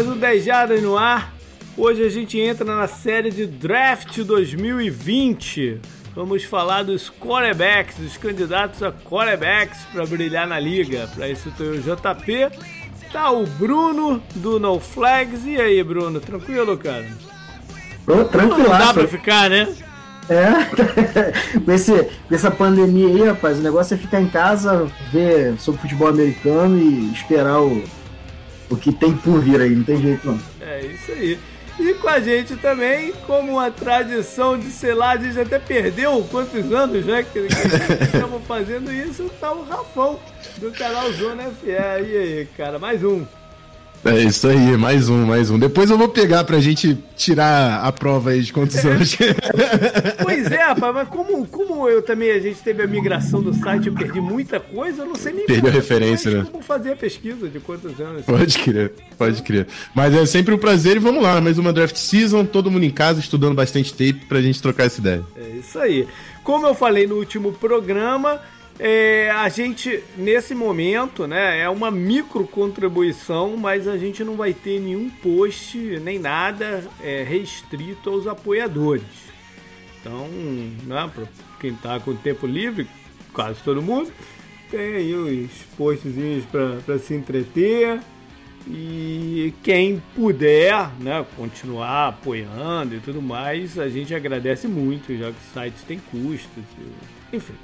Para mais um 10 Jardas no ar. Hoje a gente entra na série de Draft 2020. Vamos falar dos quarterbacks, dos candidatos a quarterbacks para brilhar na liga. Para isso tem o JP, tá o Bruno do No Flags. E aí, Bruno, tranquilo, cara? Tô tranquilo. Não dá pra ficar, né? É, com, esse, com essa pandemia aí, rapaz, o negócio é ficar em casa, ver sobre futebol americano e esperar o, o que tem por vir aí, não tem jeito não. É isso aí. E com a gente também, como uma tradição de, sei lá, a gente até perdeu quantos anos, né? Que, que estamos fazendo isso, tá o Rafão, do canal Zona FE. E aí, cara, mais um. É isso aí, mais um, mais um. Depois eu vou pegar pra gente tirar a prova aí de quantos anos. pois é, rapaz, mas como, como eu também, a gente teve a migração do site, eu perdi muita coisa, eu não sei nem Perdeu referência, né? como fazer a pesquisa de quantos anos. Pode crer, pode crer. Mas é sempre um prazer e vamos lá, mais uma draft season, todo mundo em casa estudando bastante tape pra gente trocar essa ideia. É isso aí. Como eu falei no último programa, é, a gente, nesse momento, né, é uma micro contribuição, mas a gente não vai ter nenhum post, nem nada é, restrito aos apoiadores. Então, né, para quem está com tempo livre, quase todo mundo, tem aí os postzinhos para se entreter. E quem puder né, continuar apoiando e tudo mais, a gente agradece muito, já que o site tem custos. Enfim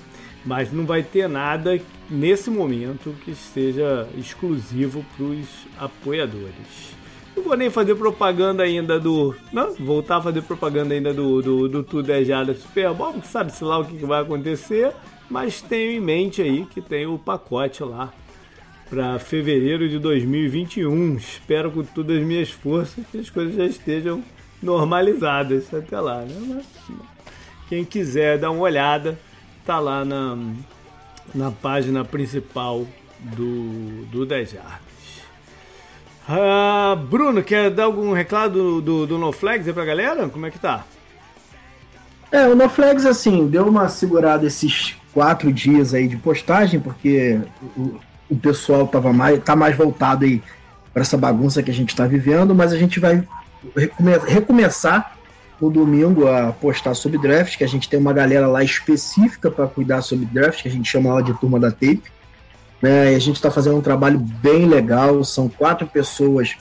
mas não vai ter nada nesse momento que seja exclusivo para os apoiadores. Não vou nem fazer propaganda ainda do. Não, voltar a fazer propaganda ainda do, do, do Tudo é Jada Super Bowl, sabe-se lá o que, que vai acontecer, mas tenho em mente aí que tem o pacote lá para fevereiro de 2021. Espero com todas as minhas forças que as coisas já estejam normalizadas até lá, né? Mas, quem quiser dar uma olhada, tá lá na, na página principal do, do 10 Jardas. Ah, Bruno, quer dar algum recado do, do, do NoFlags aí pra galera? Como é que tá? É, o NoFlags, assim, deu uma segurada esses quatro dias aí de postagem, porque o, o pessoal tava mais, tá mais voltado aí para essa bagunça que a gente está vivendo, mas a gente vai recome recomeçar no domingo a postar sobre draft, que a gente tem uma galera lá específica para cuidar sobre draft, que a gente chama ela de turma da tape. Né? E a gente está fazendo um trabalho bem legal, são quatro pessoas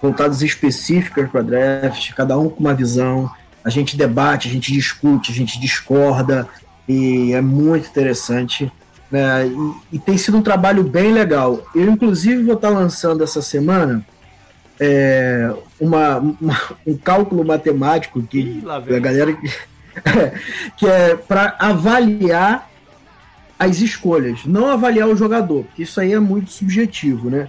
voltadas específicas para draft, cada um com uma visão. A gente debate, a gente discute, a gente discorda, e é muito interessante. Né? E, e tem sido um trabalho bem legal. Eu, inclusive, vou estar tá lançando essa semana é, uma, uma, um cálculo matemático que a galera que é para avaliar as escolhas, não avaliar o jogador, porque isso aí é muito subjetivo, né?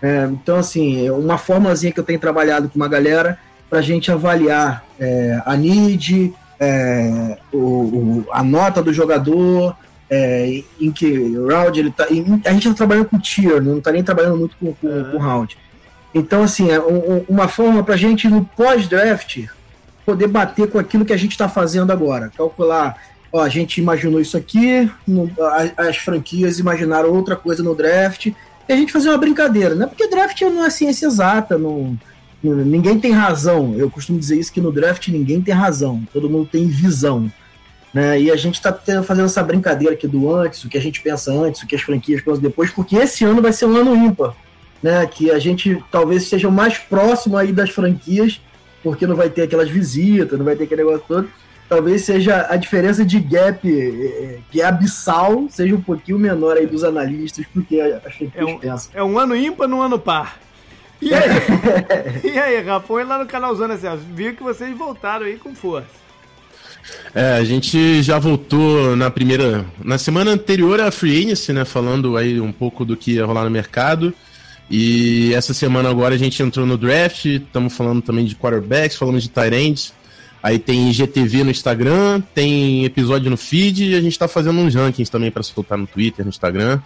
É, então, assim, uma formazinha que eu tenho trabalhado com uma galera para a gente avaliar é, a need, é, o, o, a nota do jogador, é, em que round ele tá. Em, a gente está trabalhando com tier, não está nem trabalhando muito com, com, com round. Então, assim, é uma forma para a gente, no pós-draft, poder bater com aquilo que a gente está fazendo agora. Calcular, ó, a gente imaginou isso aqui, no, as, as, franquias imaginaram outra coisa no draft, e a gente fazer uma brincadeira, né? Porque draft não é ciência exata, não, ninguém tem razão. Eu costumo dizer isso que no draft ninguém tem razão, todo mundo tem visão. Né? E a gente está fazendo essa brincadeira aqui do antes, o que a gente pensa antes, o que as franquias pensam depois, porque esse ano vai ser um ano ímpar né? Que a gente talvez esteja mais próximo aí das franquias, porque não vai ter aquelas visitas, não vai ter aquele negócio todo. Talvez seja a diferença de gap, eh, que é abissal, seja um pouquinho menor aí dos analistas, porque as franquias é um, pensam. É um ano ímpar no ano par. E aí, e aí Rafa, foi lá no canal Zona Celso, viu que vocês voltaram aí com força. É, a gente já voltou na primeira. Na semana anterior à Free Agency, né? Falando aí um pouco do que ia rolar no mercado. E essa semana agora a gente entrou no draft, estamos falando também de quarterbacks, falamos de ends. Aí tem GTV no Instagram, tem episódio no feed e a gente está fazendo uns rankings também para soltar no Twitter, no Instagram.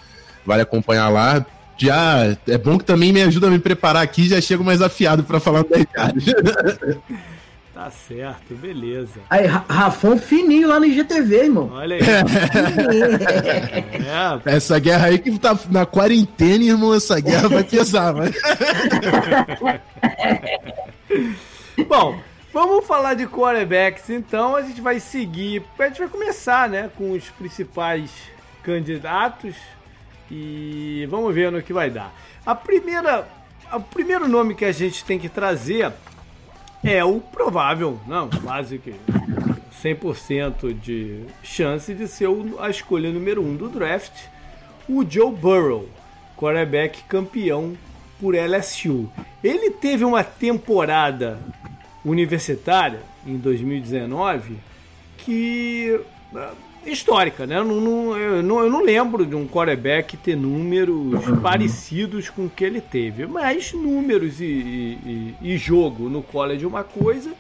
Vale acompanhar lá. Já é bom que também me ajuda a me preparar aqui, já chego mais afiado para falar 10 caras. Tá certo, beleza. Aí, Rafão fininho lá no IGTV, irmão. Olha aí. é. Essa guerra aí que tá na quarentena, irmão, essa guerra vai pesar, mas... Bom, vamos falar de quarterbacks, então a gente vai seguir, a gente vai começar, né, com os principais candidatos e vamos ver no que vai dar. A primeira, o primeiro nome que a gente tem que trazer é o provável, não, quase que 100% de chance de ser a escolha número 1 um do draft, o Joe Burrow, quarterback campeão por LSU. Ele teve uma temporada universitária em 2019 que histórica, né? Eu não, eu não, eu não lembro de um quarterback ter números parecidos com o que ele teve, mas números e, e, e jogo no college é uma coisa,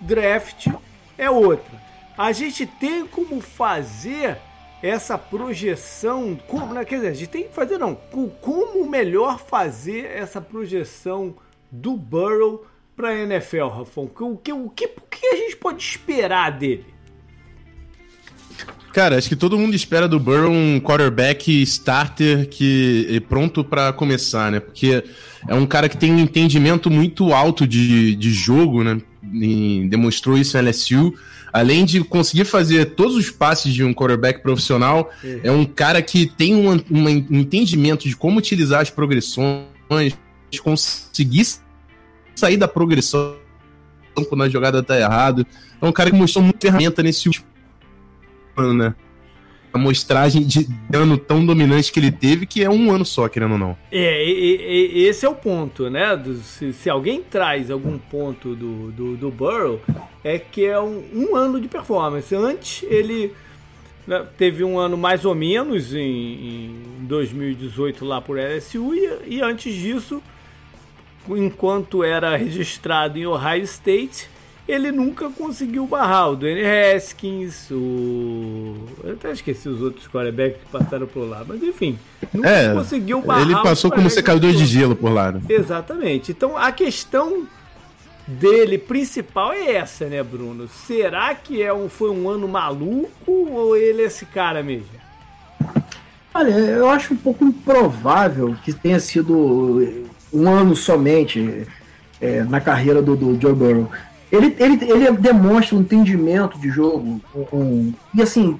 draft é outra. A gente tem como fazer essa projeção, como, né? quer dizer, a gente tem que fazer não, como melhor fazer essa projeção do Burrow para a NFL, Rafão? O que, o, que, o que a gente pode esperar dele? Cara, acho que todo mundo espera do Burrow um quarterback starter que é pronto para começar, né? Porque é um cara que tem um entendimento muito alto de, de jogo, né? E demonstrou isso em LSU. Além de conseguir fazer todos os passes de um quarterback profissional, é, é um cara que tem um, um entendimento de como utilizar as progressões, conseguir sair da progressão quando a jogada tá errada. É um cara que mostrou muita ferramenta nesse último né? A mostragem de dano tão dominante que ele teve, que é um ano só, querendo ou não. É, e, e, esse é o ponto, né? Do, se, se, alguém traz algum ponto do, do, do Burrow, é que é um, um ano de performance. Antes, ele né, teve um ano mais ou menos em, em 2018 lá por LSU, e, e antes disso, enquanto era registrado em Ohio State, ele nunca conseguiu barrar o Dwayne Haskins, o. Eu até esqueci os outros quarterbacks que passaram por lá, mas enfim, nunca é, conseguiu barrar. Ele passou como secador de gelo por lá. Né? Exatamente. Então a questão dele principal é essa, né, Bruno? Será que é um, foi um ano maluco ou ele é esse cara mesmo? Olha, eu acho um pouco improvável que tenha sido um ano somente é, na carreira do, do Joe Burrow. Ele, ele, ele demonstra um entendimento de jogo um, um, e assim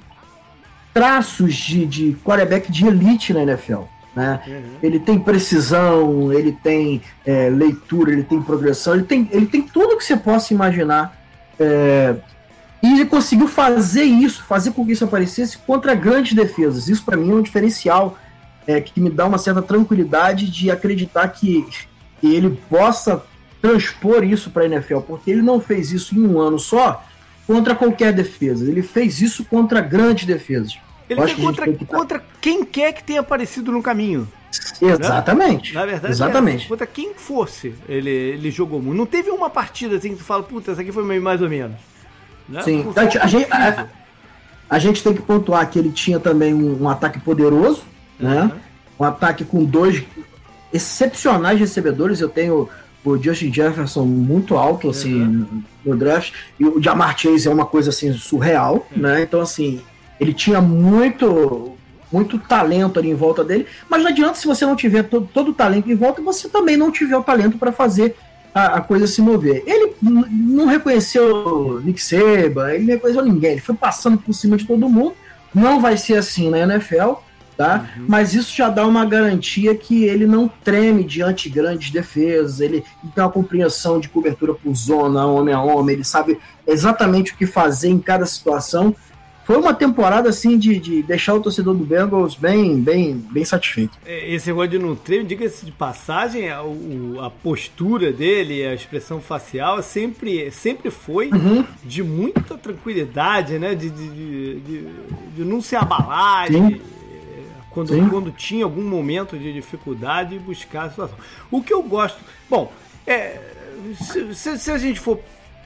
traços de, de quarterback de elite na NFL. Né? Uhum. Ele tem precisão, ele tem é, leitura, ele tem progressão, ele tem, ele tem tudo que você possa imaginar. É, e ele conseguiu fazer isso, fazer com que isso aparecesse contra grandes defesas. Isso para mim é um diferencial é, que me dá uma certa tranquilidade de acreditar que ele possa transpor isso para a NFL, porque ele não fez isso em um ano só contra qualquer defesa, ele fez isso contra grandes defesas. Ele fez contra, que... contra quem quer que tenha aparecido no caminho. Exatamente. Né? Na verdade, Exatamente. É, contra quem fosse, ele, ele jogou muito. Não teve uma partida assim que tu fala, puta, essa aqui foi meio mais ou menos. Né? Sim, então, a, gente, a, a, gente tem que pontuar que ele tinha também um, um ataque poderoso, né? Um ataque com dois excepcionais recebedores. Eu tenho o Justin Jefferson muito alto assim uhum. no draft e o Jamar Chase é uma coisa assim surreal, uhum. né? Então assim, ele tinha muito muito talento ali em volta dele, mas não adianta se você não tiver todo, todo o talento em volta, você também não tiver o talento para fazer a, a, coisa se mover. Ele não reconheceu Nick Seba, ele não reconheceu ninguém, ele foi passando por cima de todo mundo. Não vai ser assim na NFL tá? Uhum. Mas isso já dá uma garantia que ele não treme diante de grandes defesas, ele, tem uma compreensão de cobertura por zona, homem a homem, ele sabe exatamente o que fazer em cada situação. Foi uma temporada assim de, de deixar o torcedor do Bengals bem, bem, bem satisfeito. É, esse negócio de não treme, diga-se de passagem, a, a, postura dele, a expressão facial sempre, sempre foi uhum. de muita tranquilidade, né? De, de, de, de, não se abalar, de, quando, quando tinha algum momento de dificuldade, buscar a situação. O que eu gosto. Bom, é, se, se a gente for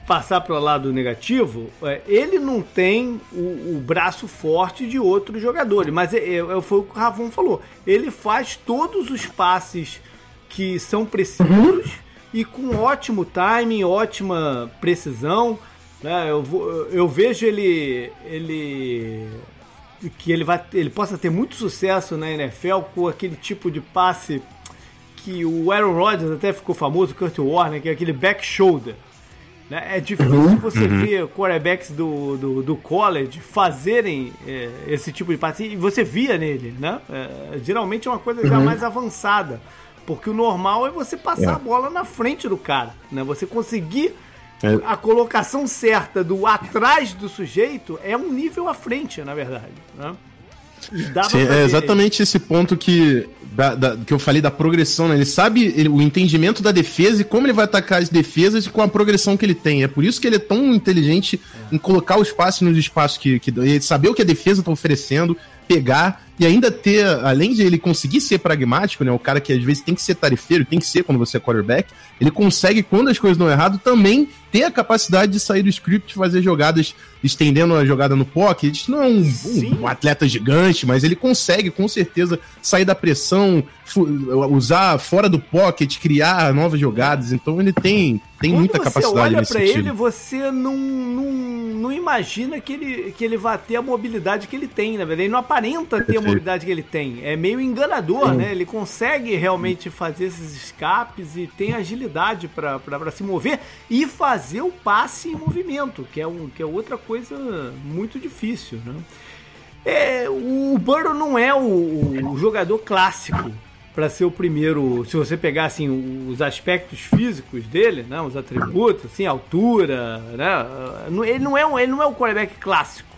passar para o lado negativo, é, ele não tem o, o, braço forte de outros jogadores, mas é, é, foi o que o Ravon falou. Ele faz todos os passes que são precisos. Uhum. e com ótimo timing, ótima precisão. Né? Eu, eu vejo ele, ele que ele, vai, ele possa ter muito sucesso na NFL com aquele tipo de passe que o Aaron Rodgers até ficou famoso, o Kurt Warner, que é aquele back shoulder. Né? É difícil uhum, você uhum. ver quarterbacks do, do, do college fazerem é, esse tipo de passe. E você via nele, né? É, geralmente é uma coisa já uhum. mais avançada. Porque o normal é você passar é. a bola na frente do cara. Né? Você conseguir. A colocação certa do atrás do sujeito é um nível à frente, na verdade. Né? Sim, é exatamente esse ponto que, da, da, que eu falei da progressão, né? Ele sabe ele, o entendimento da defesa e como ele vai atacar as defesas com a progressão que ele tem. É por isso que ele é tão inteligente é. em colocar o espaço nos espaços que, que saber o que a defesa está oferecendo, pegar e ainda ter, além de ele conseguir ser pragmático, né? O cara que às vezes tem que ser tarifeiro, tem que ser quando você é quarterback, ele consegue, quando as coisas dão errado, também ter a capacidade de sair do script, fazer jogadas, estendendo a jogada no pocket. Não é um, um, um atleta gigante, mas ele consegue, com certeza, sair da pressão, usar fora do pocket, criar novas jogadas. Então ele tem, tem muita capacidade nesse sentido. Quando você olha pra ele, você não, não, não imagina que ele, que ele vai ter a mobilidade que ele tem, na verdade. Ele não aparenta ter a mobilidade que ele tem. É meio enganador, Sim. né? Ele consegue realmente fazer esses escapes e tem agilidade para se mover e fazer o passe em movimento, que é, um, que é outra coisa muito difícil, né? É, o Burrow não é o, o jogador clássico para ser o primeiro. Se você pegar assim os aspectos físicos dele, né, os atributos, assim, altura, né, ele não é um, ele não é o quarterback clássico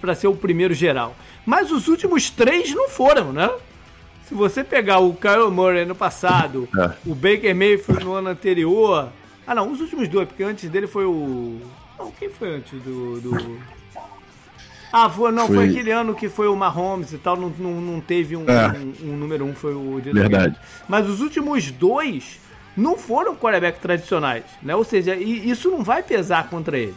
para ser o primeiro geral. Mas os últimos três não foram, né? Se você pegar o Kyle Murray no passado, é. o Baker Mayfield no ano anterior. Ah, não, os últimos dois, porque antes dele foi o. Não, quem foi antes do. do... Ah, foi, não, foi... foi... aquele ano que foi o Mahomes e tal, não, não, não teve um, é. um, um, número um, foi o Verdade. Mas os últimos dois não foram quarterback tradicionais, né? Ou seja, isso não vai pesar contra ele.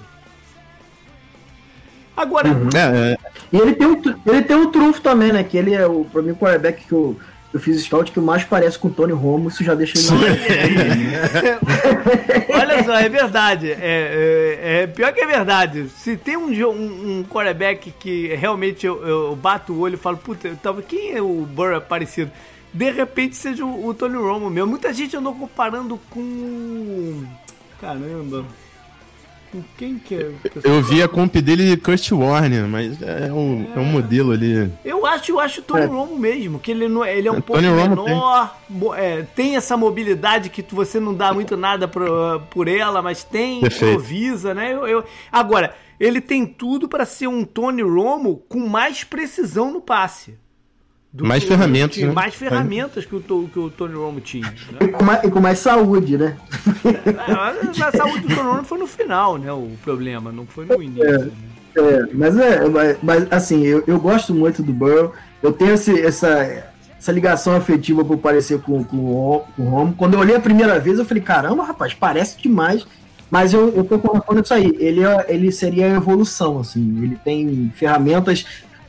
Agora. Uhum. É, é. E ele tem, um, ele tem um trunfo também, né? Que ele é o, pra mim, o quarterback que eu, eu fiz scout que mais parece com o Tony Romo, isso já deixa ele Olha só, é verdade. É, é, é, pior que é verdade. Se tem um, um, um quarterback que realmente eu, eu bato o olho e falo, puta, tava, quem é o Burrow parecido? De repente seja o, o Tony Romo mesmo. Muita gente andou comparando com. Caramba. Quem que é? Eu vi a comp dele Kurt Warner, mas é um, é. é um modelo ali. Eu acho, eu acho o Tony é. Romo mesmo, que ele, não, ele é um pouco menor, tem. É, tem. essa mobilidade que você não dá muito nada por, por ela, mas tem, Perfeito. improvisa, né? Eu, eu... Agora, ele tem tudo para ser um Tony Romo com mais precisão no passe mais ferramentas, né? Mais ferramentas que o, que o Tony Romo tinha. Né? E, com mais, e, com mais, saúde, né? É, a saúde do Tony Romo foi no final, né? O problema, não foi no início. É, né? é mas, é, mas, mas, assim, eu, eu gosto muito do Burrow. Eu tenho esse, essa, essa ligação afetiva por parecer com, com, com o Romo. Quando eu olhei a primeira vez, eu falei, caramba, rapaz, parece demais. Mas eu, eu tô colocando isso aí. Ele, é, ele seria a evolução, assim. Ele tem ferramentas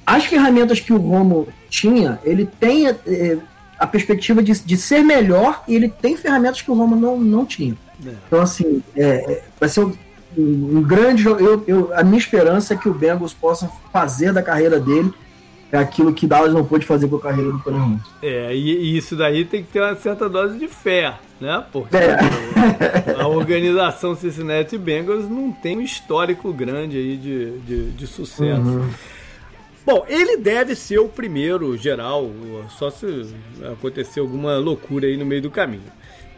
as ferramentas que o Romo tinha, ele tem é, a perspectiva de, de ser melhor e ele tem ferramentas que o Romo não, não tinha. É. Então, assim, é, é vai ser um, um grande jogo. Eu, eu, a minha esperança é que o Bengals possa fazer da carreira dele aquilo que Dallas não pôde fazer com a carreira do Tony Romo. É, e, e, isso daí tem que ter uma certa dose de fé, né? Porque é. a organização Cincinnati Bengals não tem um histórico grande aí de, de, de sucesso. Uhum. Bom, ele deve ser o primeiro geral, só se acontecer alguma loucura aí no meio do caminho.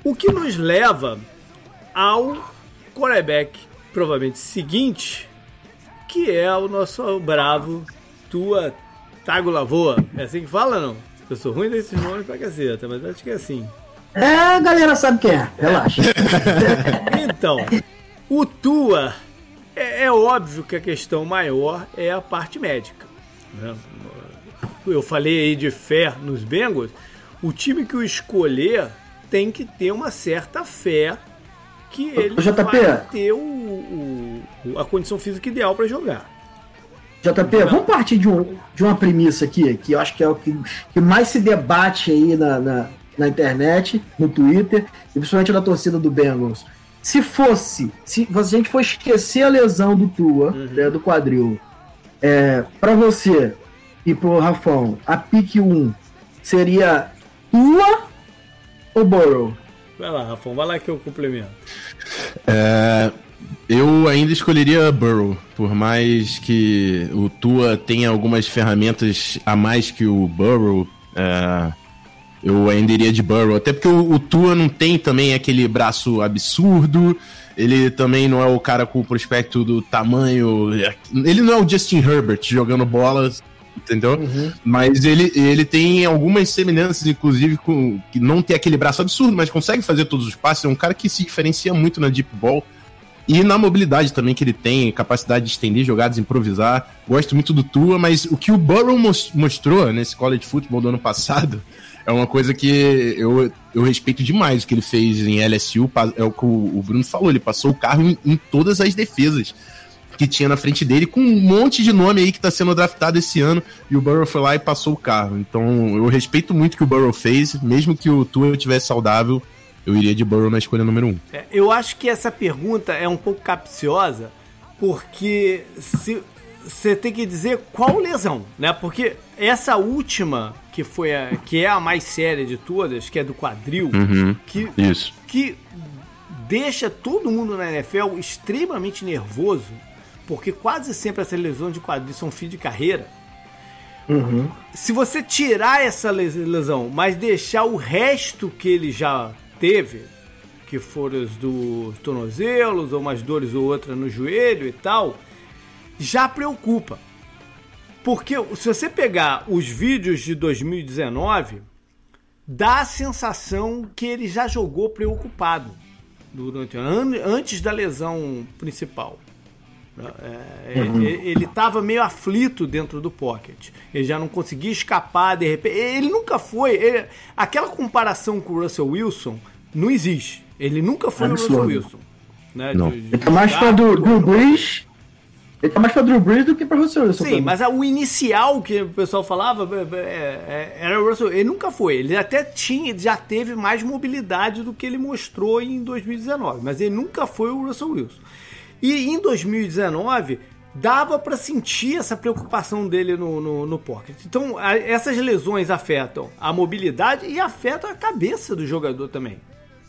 O que nos leva ao quarterback, provavelmente seguinte, que é o nosso bravo Tua Tago Lavoa. É assim que fala, não? Eu sou ruim desses nomes pra caceta, mas acho que é assim. É, a galera sabe quem é, relaxa. então, o Tua, é, é óbvio que a questão maior é a parte médica. Né? Eu falei aí de fé nos Bengals. O time que o escolher tem que ter uma certa fé que ele JP, vai ter o, o, a condição física ideal para jogar. JP, vamos partir de, um, de uma premissa aqui, que eu acho que é o que, que mais se debate aí na, na, na internet, no Twitter, e principalmente da torcida do Bengals. Se fosse, se a gente for esquecer a lesão do Tua, uhum. né, do quadril, é, para você e pro Rafão, a pique 1 seria Tua ou Burrow? Vai lá, Rafão, vai lá que eu complemento. É, eu ainda escolheria Burrow, por mais que o Tua tenha algumas ferramentas a mais que o Burrow. É, eu ainda iria de Burrow, até porque o, o Tua não tem também aquele braço absurdo. Ele também não é o cara com o prospecto do tamanho. Ele não é o Justin Herbert jogando bolas entendeu? Uhum. Mas ele, ele tem algumas semelhanças, inclusive, com que não tem aquele braço absurdo, mas consegue fazer todos os passes. É um cara que se diferencia muito na deep ball. E na mobilidade também que ele tem, capacidade de estender jogadas, improvisar. Gosto muito do Tua, mas o que o Burrow mostrou nesse college football do ano passado é uma coisa que eu, eu respeito demais o que ele fez em LSU. É o que o Bruno falou, ele passou o carro em, em todas as defesas que tinha na frente dele, com um monte de nome aí que tá sendo draftado esse ano, e o Burrow foi lá e passou o carro. Então eu respeito muito o que o Burrow fez, mesmo que o Tua tivesse saudável, eu iria de Burrow na escolha número 1. Um. É, eu acho que essa pergunta é um pouco capciosa, porque se você tem que dizer qual lesão, né? Porque essa última, que foi a, que é a mais séria de todas, que é do quadril, uhum, que, isso. que deixa todo mundo na NFL extremamente nervoso, porque quase sempre essas lesões de quadril são fim de carreira. Uhum. Se você tirar essa lesão, mas deixar o resto que ele já teve, que foram os dos tornozelos, ou umas dores ou outra no joelho e tal, já preocupa. Porque se você pegar os vídeos de 2019, dá a sensação que ele já jogou preocupado durante antes da lesão principal. É, uhum. Ele estava meio aflito dentro do pocket. Ele já não conseguia escapar de repente. Ele nunca foi. Ele, aquela comparação com o Russell Wilson não existe. Ele nunca foi Absurdo. o Russell Wilson. Né? Não. De, de ele tá mais para do Drew Brees. Ele tá mais para Drew Brees do que para Russell Wilson. Sim, mas o inicial que o pessoal falava é, é, era o Russell. Ele nunca foi. Ele até tinha, já teve mais mobilidade do que ele mostrou em 2019. Mas ele nunca foi o Russell Wilson. E em 2019 dava para sentir essa preocupação dele no, no, no pocket. Então, a, essas lesões afetam a mobilidade e afetam a cabeça do jogador também.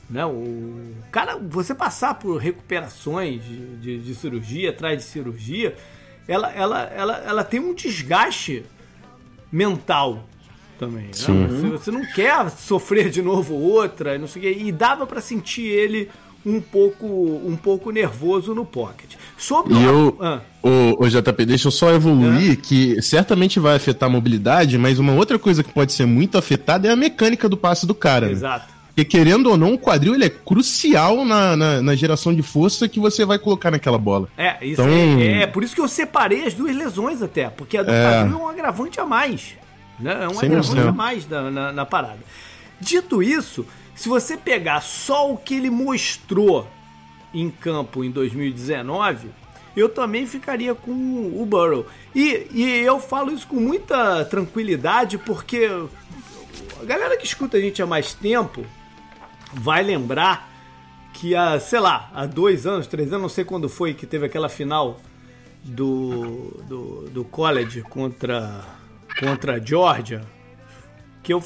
Né? O cara, você passar por recuperações de, de, de cirurgia atrás de cirurgia, ela, ela, ela, ela tem um desgaste mental também. Né? Você, você, não quer sofrer de novo outra, não sei o quê, e dava para sentir ele um pouco, um pouco nervoso no pocket. Sobre e eu, ah. o, o JP, deixa eu só evoluir, é. que certamente vai afetar a mobilidade, mas uma outra coisa que pode ser muito afetada é a mecânica do passe do cara. Né? Exato. Né? Porque querendo ou não, o quadril ele é crucial na, na, na, geração de força que você vai colocar naquela bola. É, isso então... é, é, por isso que eu separei as duas lesões até, porque a do é. quadril é um agravante a mais. Né? É um 100%. agravante a mais na, na, na parada. Dito isso, se você pegar só o que ele mostrou em campo em 2019, eu também ficaria com o Burrow. E, e eu falo isso com muita tranquilidade porque a galera que escuta a gente há mais tempo vai lembrar que há, sei lá, há dois anos, três anos, não sei quando foi que teve aquela final do, do, do college contra, contra a Georgia, que eu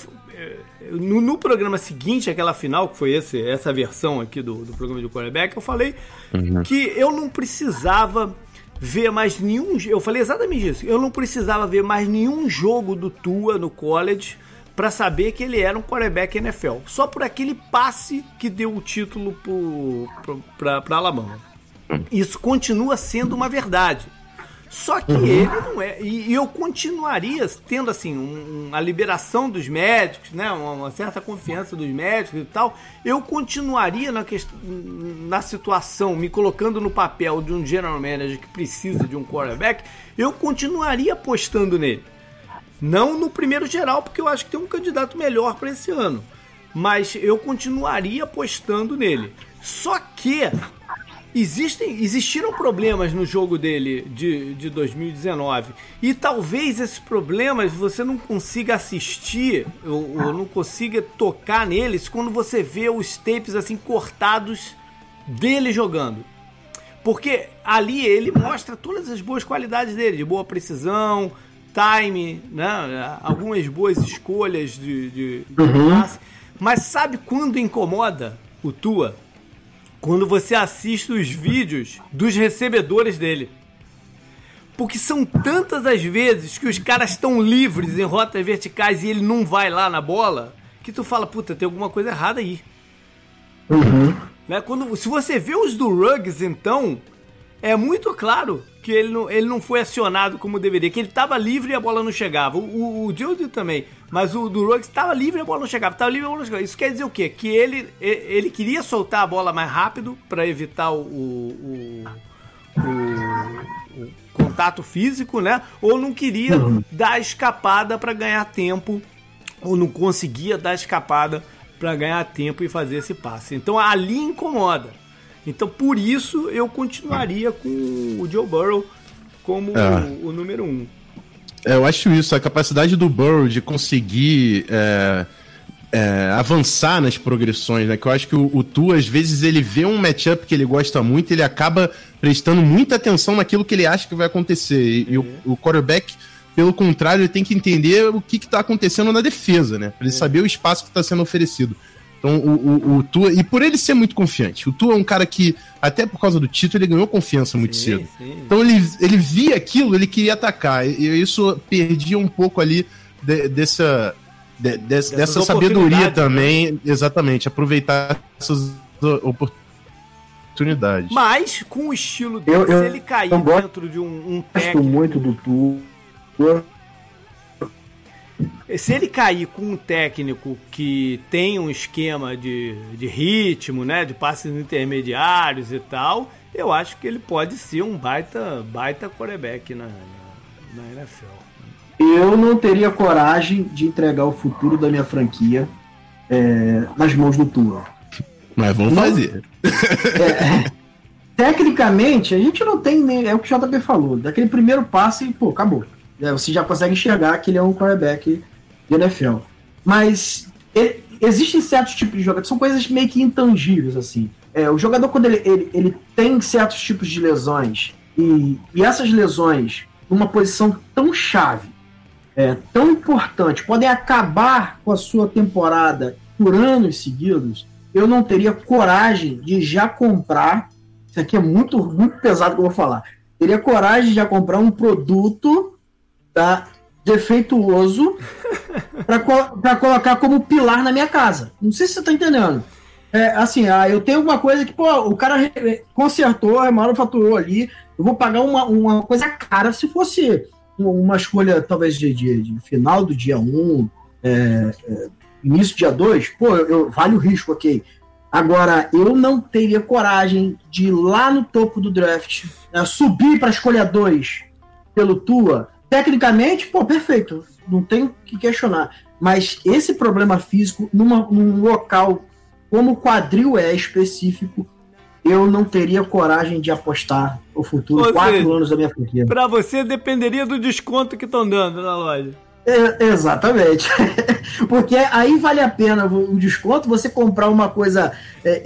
no, no, programa seguinte, aquela final, que foi esse, essa versão aqui do, do programa de quarterback, eu falei uhum. que eu não precisava ver mais nenhum. Eu falei exatamente isso. Eu não precisava ver mais nenhum jogo do Tua no college para saber que ele era um quarterback NFL. Só por aquele passe que deu o título para Alabama. Isso continua sendo uma verdade. Só que uhum. ele não é. E, e, eu continuaria tendo assim um, a liberação dos médicos, né? Uma, uma, certa confiança dos médicos e tal. Eu continuaria na, na situação, me colocando no papel de um general manager que precisa de um quarterback, eu continuaria apostando nele. Não no primeiro geral, porque eu acho que tem um candidato melhor para esse ano. Mas eu continuaria apostando nele. Só que existem, existiram problemas no jogo dele de, de 2019 e talvez esses problemas você não consiga assistir ou, ou, não consiga tocar neles quando você vê os tapes assim cortados dele jogando. Porque ali ele mostra todas as boas qualidades dele, de boa precisão, time, né? algumas boas escolhas de, de, de uhum. passe. Mas sabe quando incomoda o Tua? quando você assiste os vídeos dos recebedores dele. Porque são tantas as vezes que os caras estão livres em rotas verticais e ele não vai lá na bola, que tu fala, puta, tem alguma coisa errada aí. Uhum. Né? Quando, se você vê os do Ruggs, então, é muito claro que ele não, ele não foi acionado como deveria, que ele estava livre e a bola não chegava. O, o, o também, mas o do Ruggs estava livre e a bola não chegava. Estava livre e a bola não chegava. Isso quer dizer o quê? Que ele, ele queria soltar a bola mais rápido para evitar o, o, o, contato físico, né? Ou não queria uhum. dar escapada para ganhar tempo, ou não conseguia dar escapada para ganhar tempo e fazer esse passe. Então ali incomoda. Então, por isso, eu continuaria com o Joe Burrow como é. o, o, número um. É, eu acho isso, a capacidade do Burrow de conseguir é, é, avançar nas progressões, né? Que eu acho que o, o Tu, às vezes, ele vê um matchup que ele gosta muito e ele acaba prestando muita atenção naquilo que ele acha que vai acontecer. E, e o, o quarterback pelo contrário, ele tem que entender o que está acontecendo na defesa, né? Para ele saber o espaço que está sendo oferecido. Então, o, o, o Tua, e por ele ser muito confiante, o Tua é um cara que, até por causa do título, ele ganhou confiança muito sim, cedo. Sim. Então, ele, ele via aquilo, ele queria atacar. E isso perdia um pouco ali de, dessa, de, de, dessa sabedoria né? também, né? exatamente, aproveitar essas oportunidades. Mas, com o estilo dele, eu, eu, se ele cair dentro de um, um técnico... muito do Tua se ele cair com um técnico que tem um esquema de, de ritmo, né, de passes intermediários e tal, eu acho que ele pode ser um baita, baita quarterback na, na, na NFL. Eu não teria coragem de entregar o futuro da minha franquia é, nas mãos do Tua. Mas vamos não, fazer. É, tecnicamente, a gente não tem nem. É o que o JB falou. Daquele primeiro passe, pô, acabou. É, você já consegue enxergar que ele é um quarterback de NFL. Mas existem certos tipos de jogadores, são coisas meio que intangíveis, assim. É, o jogador, quando ele, ele, ele tem certos tipos de lesões, e, e essas lesões, numa posição tão chave, é, tão importante, podem acabar com a sua temporada por anos seguidos, eu não teria coragem de já comprar. Isso aqui é muito, muito pesado que eu vou falar. Teria coragem de já comprar um produto tá, defeituoso para colocar como pilar na minha casa. Não sei se você tá entendendo. É, assim, ah, eu tenho uma coisa que, pô, o cara consertou, manufaturou ali, eu vou pagar uma, uma coisa cara se fosse uma escolha, talvez, de, de, de final do dia 1, um, é, é, início do dia 2, pô, eu, eu, vale o risco, ok. Agora, eu não teria coragem de ir lá no topo do draft, né, subir para escolha 2 pelo Tua, Tecnicamente, pô, perfeito. Não tem o que questionar. Mas esse problema físico, numa, num local como o quadril é específico, eu não teria coragem de apostar o futuro Ou quatro seja, anos da minha franquia. Para você, dependeria do desconto que estão dando na loja. É, exatamente. Porque aí vale a pena o desconto você comprar uma coisa é,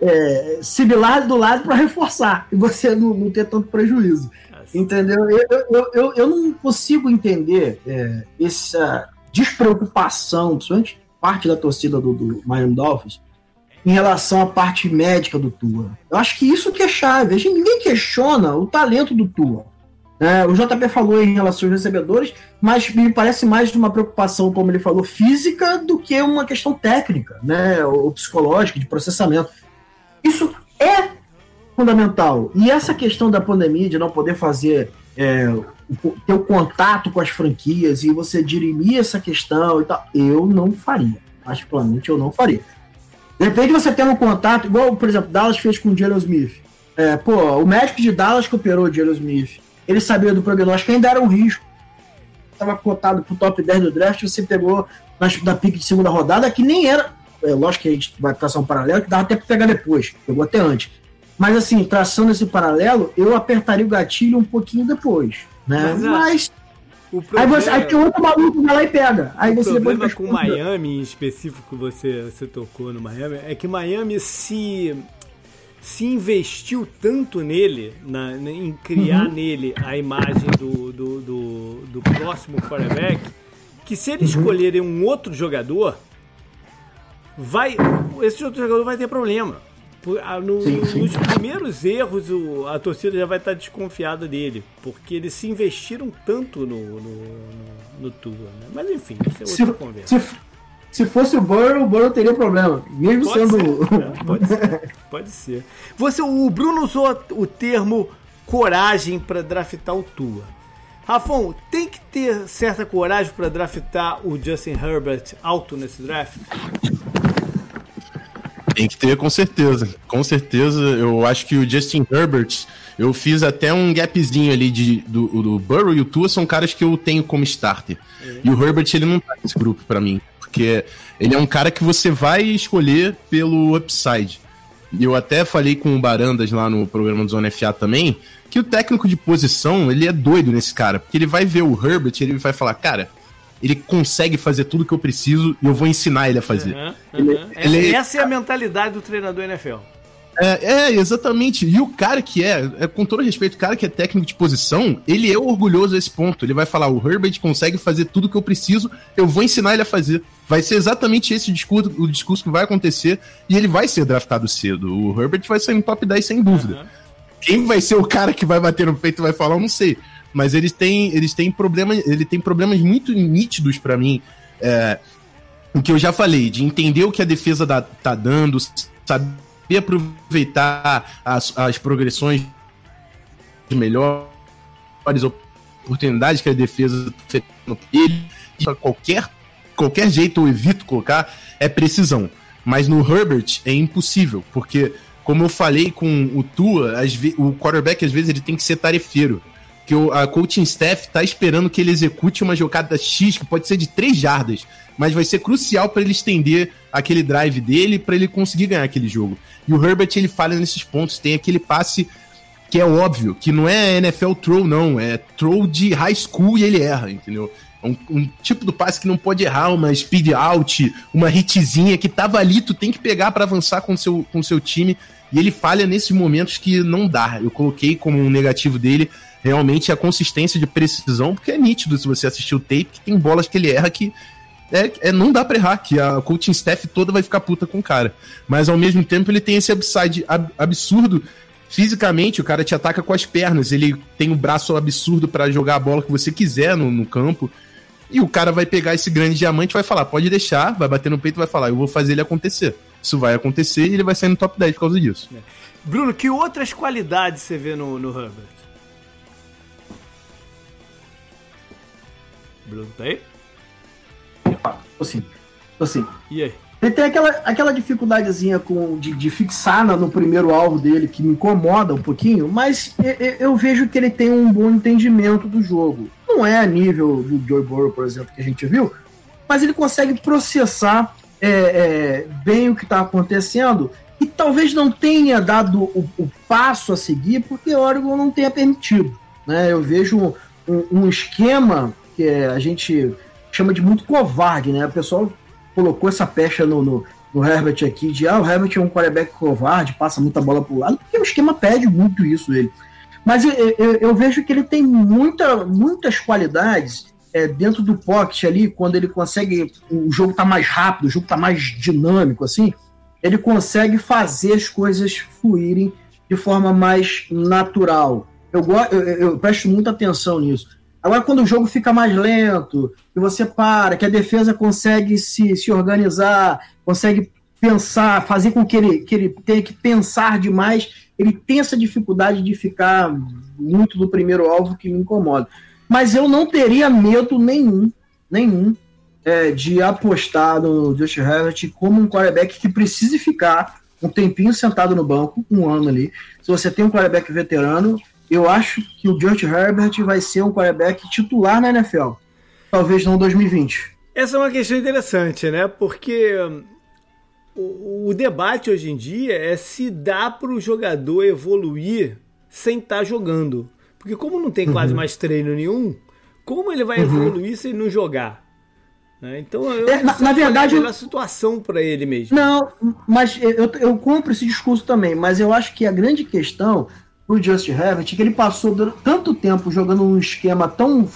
é, similar do lado para reforçar e você não, não ter tanto prejuízo. Entendeu? Eu, eu, eu, eu não consigo entender é, essa despreocupação, principalmente parte da torcida do, do Miami Dolphins, em relação à parte médica do Tua. Eu acho que isso que é chave. A gente, ninguém questiona o talento do Tua. É, o JP falou em relação aos recebedores, mas me parece mais de uma preocupação, como ele falou, física do que uma questão técnica, né, ou psicológica, de processamento. Isso é fundamental. E essa questão da pandemia, de não poder fazer é, ter o contato com as franquias e você dirimir essa questão e tal, eu não faria. Particularmente, eu não faria. De você tem um contato, igual, por exemplo, Dallas fez com o Jalen Smith. É, pô, o médico de Dallas que operou o Jalen Smith, ele sabia do prognóstico, ainda era um risco. Estava cotado pro top 10 do draft, você pegou na, da pique de segunda rodada, que nem era. É, lógico que a gente vai passar um paralelo, que dava até para pegar depois, pegou até antes Mas assim, traçando esse paralelo, eu apertaria o gatilho um pouquinho depois. Né? Mas, ah, Mas O aí, problema, você, aí tem outro maluco que vai lá e pega. Aí o problema com. Miami, em específico, você, você tocou no Miami, é que Miami se, se investiu tanto nele, na, na- em criar Uhum. nele a imagem do, do, do, do próximo quarterback, que se eles Uhum. escolherem um outro jogador, vai esse outro jogador vai ter problema. Ah, no- Sim, sim. Nos primeiros erros, o- a torcida já vai estar desconfiada dele, porque eles se investiram tanto no, no, no, Tua, né? Mas enfim, isso é Se, outra conversa. se, se fosse o Burrow, o Burrow teria problema. Mesmo Pode sendo. ser, pode ser, pode ser. Você, o Bruno usou o termo coragem para draftar o Tua. Rafão, tem que ter certa coragem para draftar o Justin Herbert alto nesse draft? Tem que ter, com certeza. Com certeza, eu acho que o Justin Herbert, eu fiz até um gapzinho ali de, do, do Burrow e o Tua são caras que eu tenho como starter. E o Herbert, ele não tá nesse grupo pra mim. Porque ele é um cara que você vai escolher pelo upside. E eu até falei com o Barandas lá no programa do Zona FA também, que o técnico de posição, ele é doido nesse cara. Porque ele vai ver o Herbert e ele vai falar, cara, ele consegue fazer tudo que eu preciso e eu vou ensinar ele a fazer. Aham, Ele- aham. ele- Essa é a mentalidade do treinador NFL. É, é, exatamente. E o cara que é, é, com todo respeito, o cara que é técnico de posição, ele é orgulhoso a esse ponto. Ele vai falar: o Herbert consegue fazer tudo que eu preciso, eu vou ensinar ele a fazer. Vai ser exatamente esse discurso, o discurso que vai acontecer, e ele vai ser draftado cedo. O Herbert vai sair no top 10 sem dúvida. Aham. Quem vai ser o cara que vai bater no peito e vai falar, eu não sei. Mas eles têm, eles têm problemas, ele tem problemas muito nítidos pra mim. É, o que eu já falei, de entender o que a defesa dá- tá dando, saber aproveitar as, as progressões melhores oportunidades que a defesa ele. E a qualquer, qualquer jeito eu evito colocar é precisão. Mas no Herbert é impossível, porque, como eu falei com o Tua, ve- o quarterback às vezes ele tem que ser tarefeiro. Que o, a coaching staff tá esperando que ele execute uma jogada X, que pode ser de 3 jardas, mas vai ser crucial para ele estender aquele drive dele para ele conseguir ganhar aquele jogo. E o Herbert ele falha nesses pontos, tem aquele passe que é óbvio, que não é NFL throw não, é throw de high school e ele erra, entendeu? É um, um tipo do passe que não pode errar, uma speed out, uma hitzinha que tava ali, tu tem que pegar para avançar com seu, com seu time, e ele falha nesses momentos que não dá. Eu coloquei como um negativo dele realmente a consistência de precisão, porque é nítido se você assistir o tape que tem bolas que ele erra que é, é, não dá pra errar, que a coaching staff toda vai ficar puta com o cara. Mas ao mesmo tempo ele tem esse upside ab- absurdo. Fisicamente, o cara te ataca com as pernas, ele tem um braço absurdo pra jogar a bola que você quiser no, no campo. E o cara vai pegar esse grande diamante vai falar: pode deixar, vai bater no peito vai falar: eu vou fazer ele acontecer. Isso vai acontecer e ele vai sair no top 10 por causa disso. Bruno, que outras qualidades você vê no, no Herbert? Bruno, tá aí? Tô assim, tô assim. E aí? Ele tem aquela, aquela dificuldadezinha com, de, de fixar na- no primeiro alvo dele, que me incomoda um pouquinho, mas eu, eu- vejo que ele tem um bom entendimento do jogo. Não é a nível do Joe Burrow, por exemplo, que a gente viu, mas ele consegue processar é, é, bem o que está acontecendo e talvez não tenha dado o, o passo a seguir porque o Oregon não tenha permitido. Né? Eu vejo um- um esquema que é, a gente chama de muito covarde, né? O pessoal colocou essa pecha no, no, no Herbert aqui, de ah, o Herbert é um quarterback covarde, passa muita bola pro lado, porque o esquema pede muito isso ele. Mas eu, eu, eu vejo que ele tem muita, muitas qualidades é, dentro do pocket ali, quando ele consegue, o jogo tá mais rápido, o jogo tá mais dinâmico, assim, ele consegue fazer as coisas fluírem de forma mais natural. Eu, eu, eu- eu presto muita atenção nisso. Agora, quando o jogo fica mais lento, que você para, que a defesa consegue se, se organizar, consegue pensar, fazer com que ele, que ele tenha que pensar demais, ele tem essa dificuldade de ficar muito do primeiro alvo que me incomoda. Mas eu não teria medo nenhum, nenhum, é, de apostar no Justin Herbert como um quarterback que precise ficar um tempinho sentado no banco, um ano ali. Se você tem um quarterback veterano, eu acho que o Justin Herbert vai ser um quarterback titular na NFL. Talvez não 2020. Essa é uma questão interessante, né? Porque hum, o, o, debate hoje em dia é se dá para o jogador evoluir sem estar tá jogando. Porque como não tem quase uhum. mais treino nenhum, como ele vai uhum. evoluir sem não jogar? Né? Então, eu é, na, na verdade, a situação para ele mesmo. Não, mas eu, eu compro esse discurso também, mas eu acho que a grande questão Justin Herbert é que ele passou tanto tempo jogando um esquema tão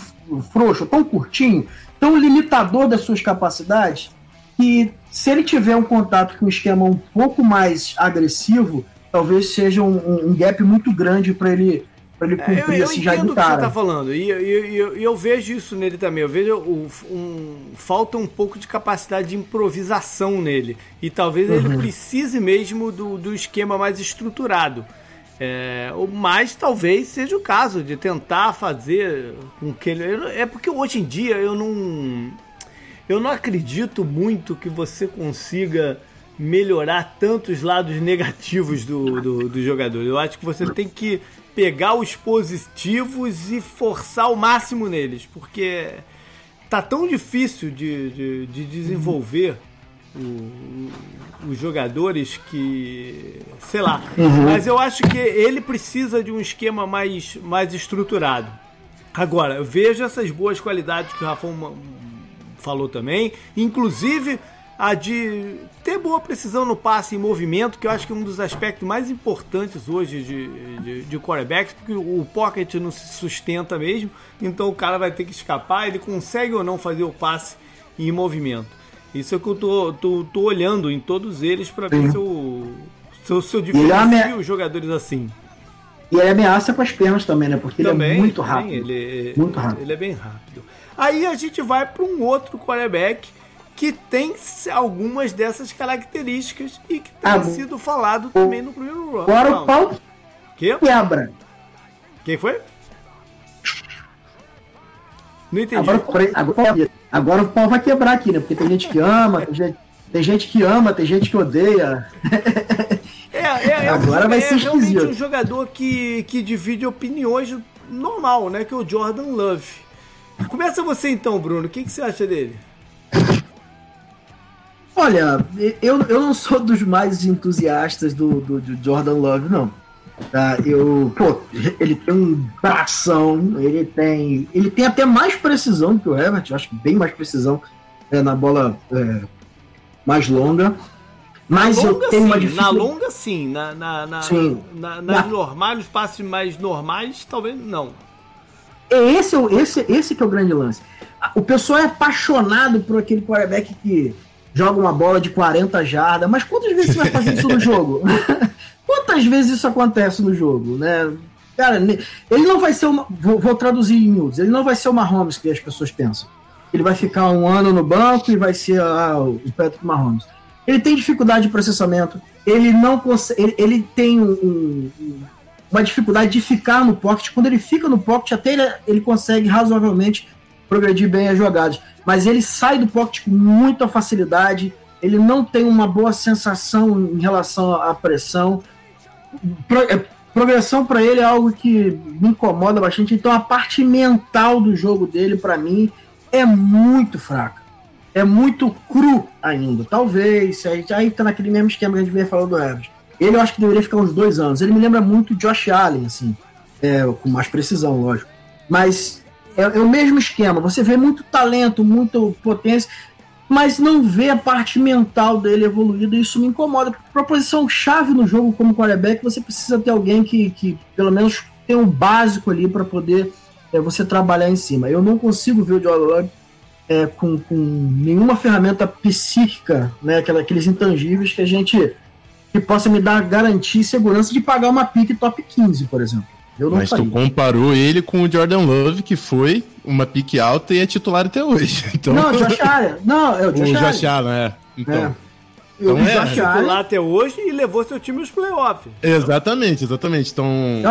frouxo, tão curtinho, tão limitador das suas capacidades, que se ele tiver um contato com um esquema um pouco mais agressivo, talvez seja um, um gap muito grande para ele ele cumprir eu, eu esse já de cara. que você tá falando e eu, eu, eu, vejo isso nele também. Eu vejo um, um, falta um pouco de capacidade de improvisação nele e talvez uhum. ele precise mesmo do, do esquema mais estruturado. É, mas talvez seja o caso de tentar fazer com que ele. É porque hoje em dia eu não. Eu não acredito muito que você consiga melhorar tantos lados negativos do, do, do jogador. Eu acho que você tem que pegar os positivos e forçar o máximo neles, porque tá tão difícil de, de, de desenvolver o, os jogadores que. sei lá. Uhum. Mas eu acho que ele precisa de um esquema mais, mais estruturado. Agora, eu vejo essas boas qualidades que o Rafão falou também, inclusive a de ter boa precisão no passe em movimento, que eu acho que é um dos aspectos mais importantes hoje de, de, de quarterbacks, porque o pocket não se sustenta mesmo, então o cara vai ter que escapar, ele consegue ou não fazer o passe em movimento. Isso é que eu tô, tô, tô olhando em todos eles para ver se eu, se eu, se eu diferencio os jogadores assim. E ele ameaça com as pernas também, né? Porque também, ele é muito rápido. Ele, muito rápido. Ele é bem rápido. Aí a gente vai para um outro quarterback que tem algumas dessas características e que tem ah, sido falado também no primeiro round. Agora o pau que? quebra. Quem foi? Não entendi. Agora, agora, agora, o pau vai quebrar aqui, né? Porque tem gente que ama, tem gente, tem gente que ama, tem gente que odeia. É, é, é agora vai é ser realmente um jogador que, que divide opiniões normal, né? Que é o Jordan Love. Começa você então, Bruno. O que, que você acha dele? Olha, eu, eu não sou dos mais entusiastas do, do, do Jordan Love, não. Tá? Eu, pô, ele tem um bração, ele tem. Ele tem até mais precisão que o Herbert, eu acho que bem mais precisão é, na bola é, mais longa. Mas na longa, eu tenho sim, uma dificuldade. Na longa, sim. Na, na, na, sim. na, nas na... normais, nos passes mais normais, talvez não. É esse, esse, esse que é o grande lance. O pessoal é apaixonado por aquele quarterback que joga uma bola de 40 jardas, mas quantas vezes você vai fazer isso no jogo? Quantas vezes isso acontece no jogo, né? Cara, ele não vai ser uma. Vou, vou traduzir em miúdos. Ele não vai ser o Mahomes que as pessoas pensam. Ele vai ficar um ano no banco e vai ser ah, o Patrick Mahomes. Ele tem dificuldade de processamento. Ele não consegue. Ele, tem um, um, uma dificuldade de ficar no pocket. Quando ele fica no pocket, até ele, ele consegue razoavelmente progredir bem as jogadas mas ele sai do pocket com muita facilidade, ele não tem uma boa sensação em relação à pressão. Pro, é, progressão para ele é algo que me incomoda bastante, então a parte mental do jogo dele, para mim, é muito fraca. É muito cru ainda. Talvez, aí tá naquele mesmo esquema que a gente veio falando do Evans. Ele eu acho que deveria ficar uns dois anos. Ele me lembra muito Josh Allen, assim, é, com mais precisão, lógico. Mas é, é, o mesmo esquema. Você vê muito talento, muita potência, mas não vê a parte mental dele evoluída. E isso me incomoda. Para posição chave no jogo como quarterback, você precisa ter alguém que, que pelo menos tem um básico ali para poder é, você trabalhar em cima. Eu não consigo ver o Joe Love é, com, com nenhuma ferramenta psíquica, né, aqueles intangíveis que a gente que possa me dar garantia e segurança de pagar uma pique top 15, por exemplo. Mas faria. tu comparou ele com o Jordan Love, que foi uma pique alta e é titular até hoje. Então... Não, o Josh Allen. Não, é o Josh, o Josh Allen. é. Então, é. Então o é. Josh titular até hoje e levou seu time aos playoffs. Exatamente, exatamente. Então,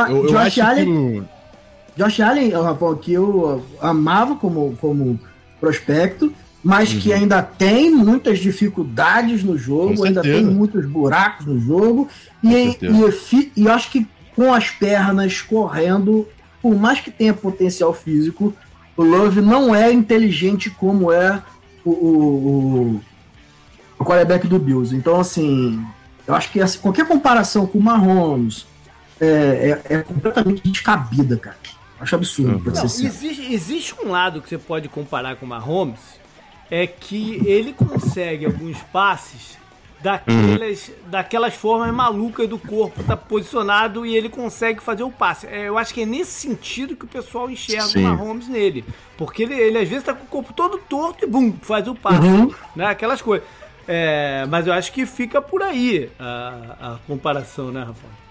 eu, eu Josh Allen, que... Josh Allen, Rafael, que eu amava como, como prospecto, mas uhum. que ainda tem muitas dificuldades no jogo, ainda tem muitos buracos no jogo, e, e, e, e eu acho que com as pernas correndo, por mais que tenha potencial físico, o Love não é inteligente como é o, o, o, quarterback do Bills. Então, assim, eu acho que assim, qualquer comparação com o Mahomes é, é, é completamente descabida, cara. Acho absurdo. Uhum. Não, existe, existe um lado que você pode comparar com o Mahomes, é que ele consegue alguns passes daquelas, uhum. daquelas formas malucas do corpo, tá posicionado e ele consegue fazer o passe. É, eu acho que é nesse sentido que o pessoal enxerga Sim. o Mahomes nele. Porque ele, ele às vezes tá com o corpo todo torto e bum, faz o passe. Uhum. Né? Aquelas coisas. É, mas eu acho que fica por aí a, a comparação, né, Rafael?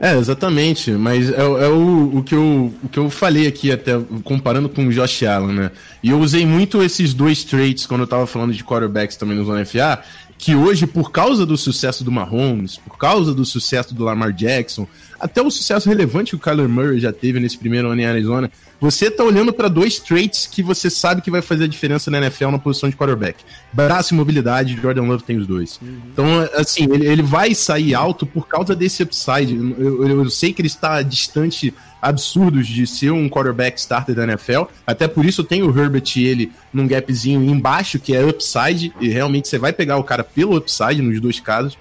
É, exatamente. Mas é, é o, o, que eu, o que eu falei aqui, até comparando com o Josh Allen, né? E eu usei muito esses dois traits quando eu tava falando de quarterbacks também no Zona FA, que hoje, por causa do sucesso do Mahomes, por causa do sucesso do Lamar Jackson, até o sucesso relevante que o Kyler Murray já teve nesse primeiro ano em Arizona, você tá olhando para dois traits que você sabe que vai fazer a diferença na NFL na posição de quarterback. Braço e mobilidade, Jordan Love tem os dois. Uhum. Então, assim, ele, ele vai sair alto por causa desse upside. Eu, eu, eu sei que ele está distante absurdos de ser um quarterback starter da NFL. Até por isso tem o Herbert e ele num gapzinho embaixo, que é upside, e realmente você vai pegar o cara pelo upside nos dois casos.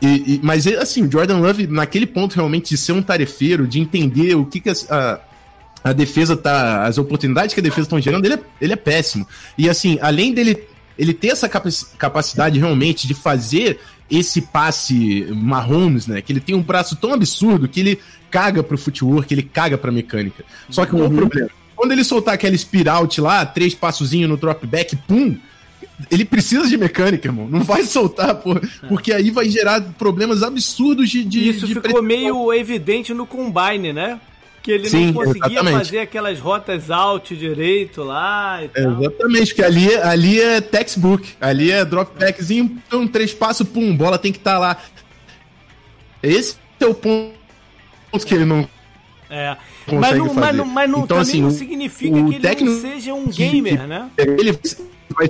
E, e, mas, assim, Jordan Love, naquele ponto realmente de ser um tarefeiro, de entender o que, que a, a defesa tá. As oportunidades que a defesa estão gerando, ele é, ele é péssimo. E assim, além dele ele ter essa capacidade realmente de fazer esse passe Mahomes, né? Que ele tem um braço tão absurdo que ele caga pro footwork, ele caga pra mecânica. Só que uhum. o problema? Quando ele soltar aquela spiraut lá, três passozinhos no drop back, pum, ele precisa de mecânica, irmão. Não vai soltar, pô, é. porque aí vai gerar problemas absurdos de. de Isso de ficou meio evidente no Combine, né? Que ele Sim, não conseguia exatamente. fazer aquelas rotas alt direito lá e tal. Exatamente, porque ali, ali é textbook. Ali é drop backzinho, um três passos, pum, bola tem que estar tá lá. Esse é o ponto que ele não. É. Mas, não, mas, não, mas não, então, assim, não significa que ele não seja um gamer, que, né? Ele vai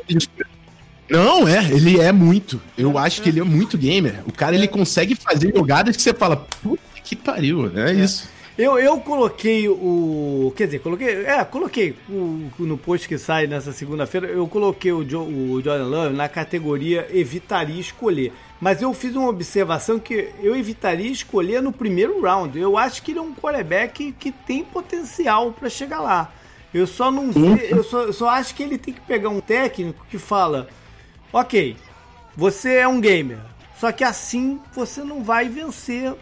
não, é, ele é muito. Eu é, acho é. que ele é muito gamer. O cara, ele consegue fazer jogadas que você fala, puta que pariu, né? É isso. Eu, eu coloquei o. Quer dizer, coloquei. É, coloquei o, no post que sai nessa segunda-feira. Eu coloquei o, jo, o Jordan Love na categoria evitaria escolher. Mas eu fiz uma observação que eu evitaria escolher no primeiro round. Eu acho que ele é um quarterback que tem potencial para chegar lá. Eu só não sei, eu só, eu só acho que ele tem que pegar um técnico que fala: Ok, você é um gamer, só que assim você não vai vencer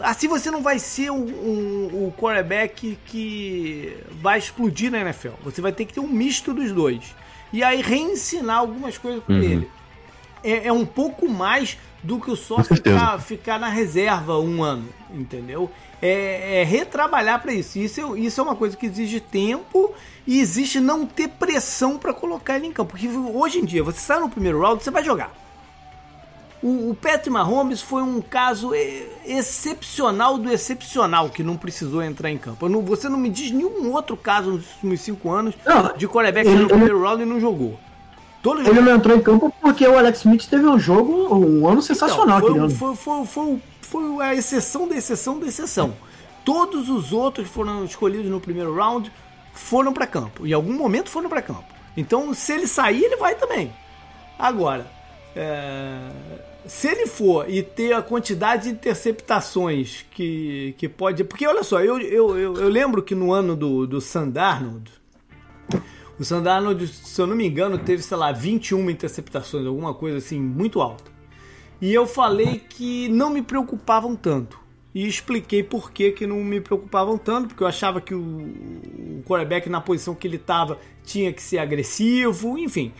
assim você não vai ser um, um, um quarterback que vai explodir na NFL. Você vai ter que ter um misto dos dois. E aí reensinar algumas coisas para uhum. ele. É, é, um pouco mais do que só ficar, ficar na reserva um ano, entendeu? É, é retrabalhar para isso. isso. Isso é uma coisa que exige tempo e existe não ter pressão para colocar ele em campo. Porque hoje em dia, você sai no primeiro round, você vai jogar. O, o Patrick Mahomes foi um caso excepcional do excepcional que não precisou entrar em campo. Não, você não me diz nenhum outro caso nos últimos cinco anos não, de quarterback ele, no primeiro round e não jogou. Todo ele jogo. não entrou em campo porque o Alex Smith teve um jogo, um ano sensacional. Então, foi, foi, foi, foi, a exceção da exceção da exceção. Todos os outros que foram escolhidos no primeiro round foram para campo. Em algum momento foram para campo. Então, se ele sair, ele vai também. Agora, é, se ele for e ter a quantidade de interceptações que, que pode. Porque olha só, eu, eu, eu, eu lembro que no ano do, do Sandarnold, o Sandarnold, se eu não me engano, teve, sei lá, 21 interceptações, alguma coisa assim, muito alta. E eu falei que não me preocupavam tanto. E expliquei por que, que não me preocupavam tanto, porque eu achava que o, o quarterback na posição que ele estava tinha que ser agressivo, enfim.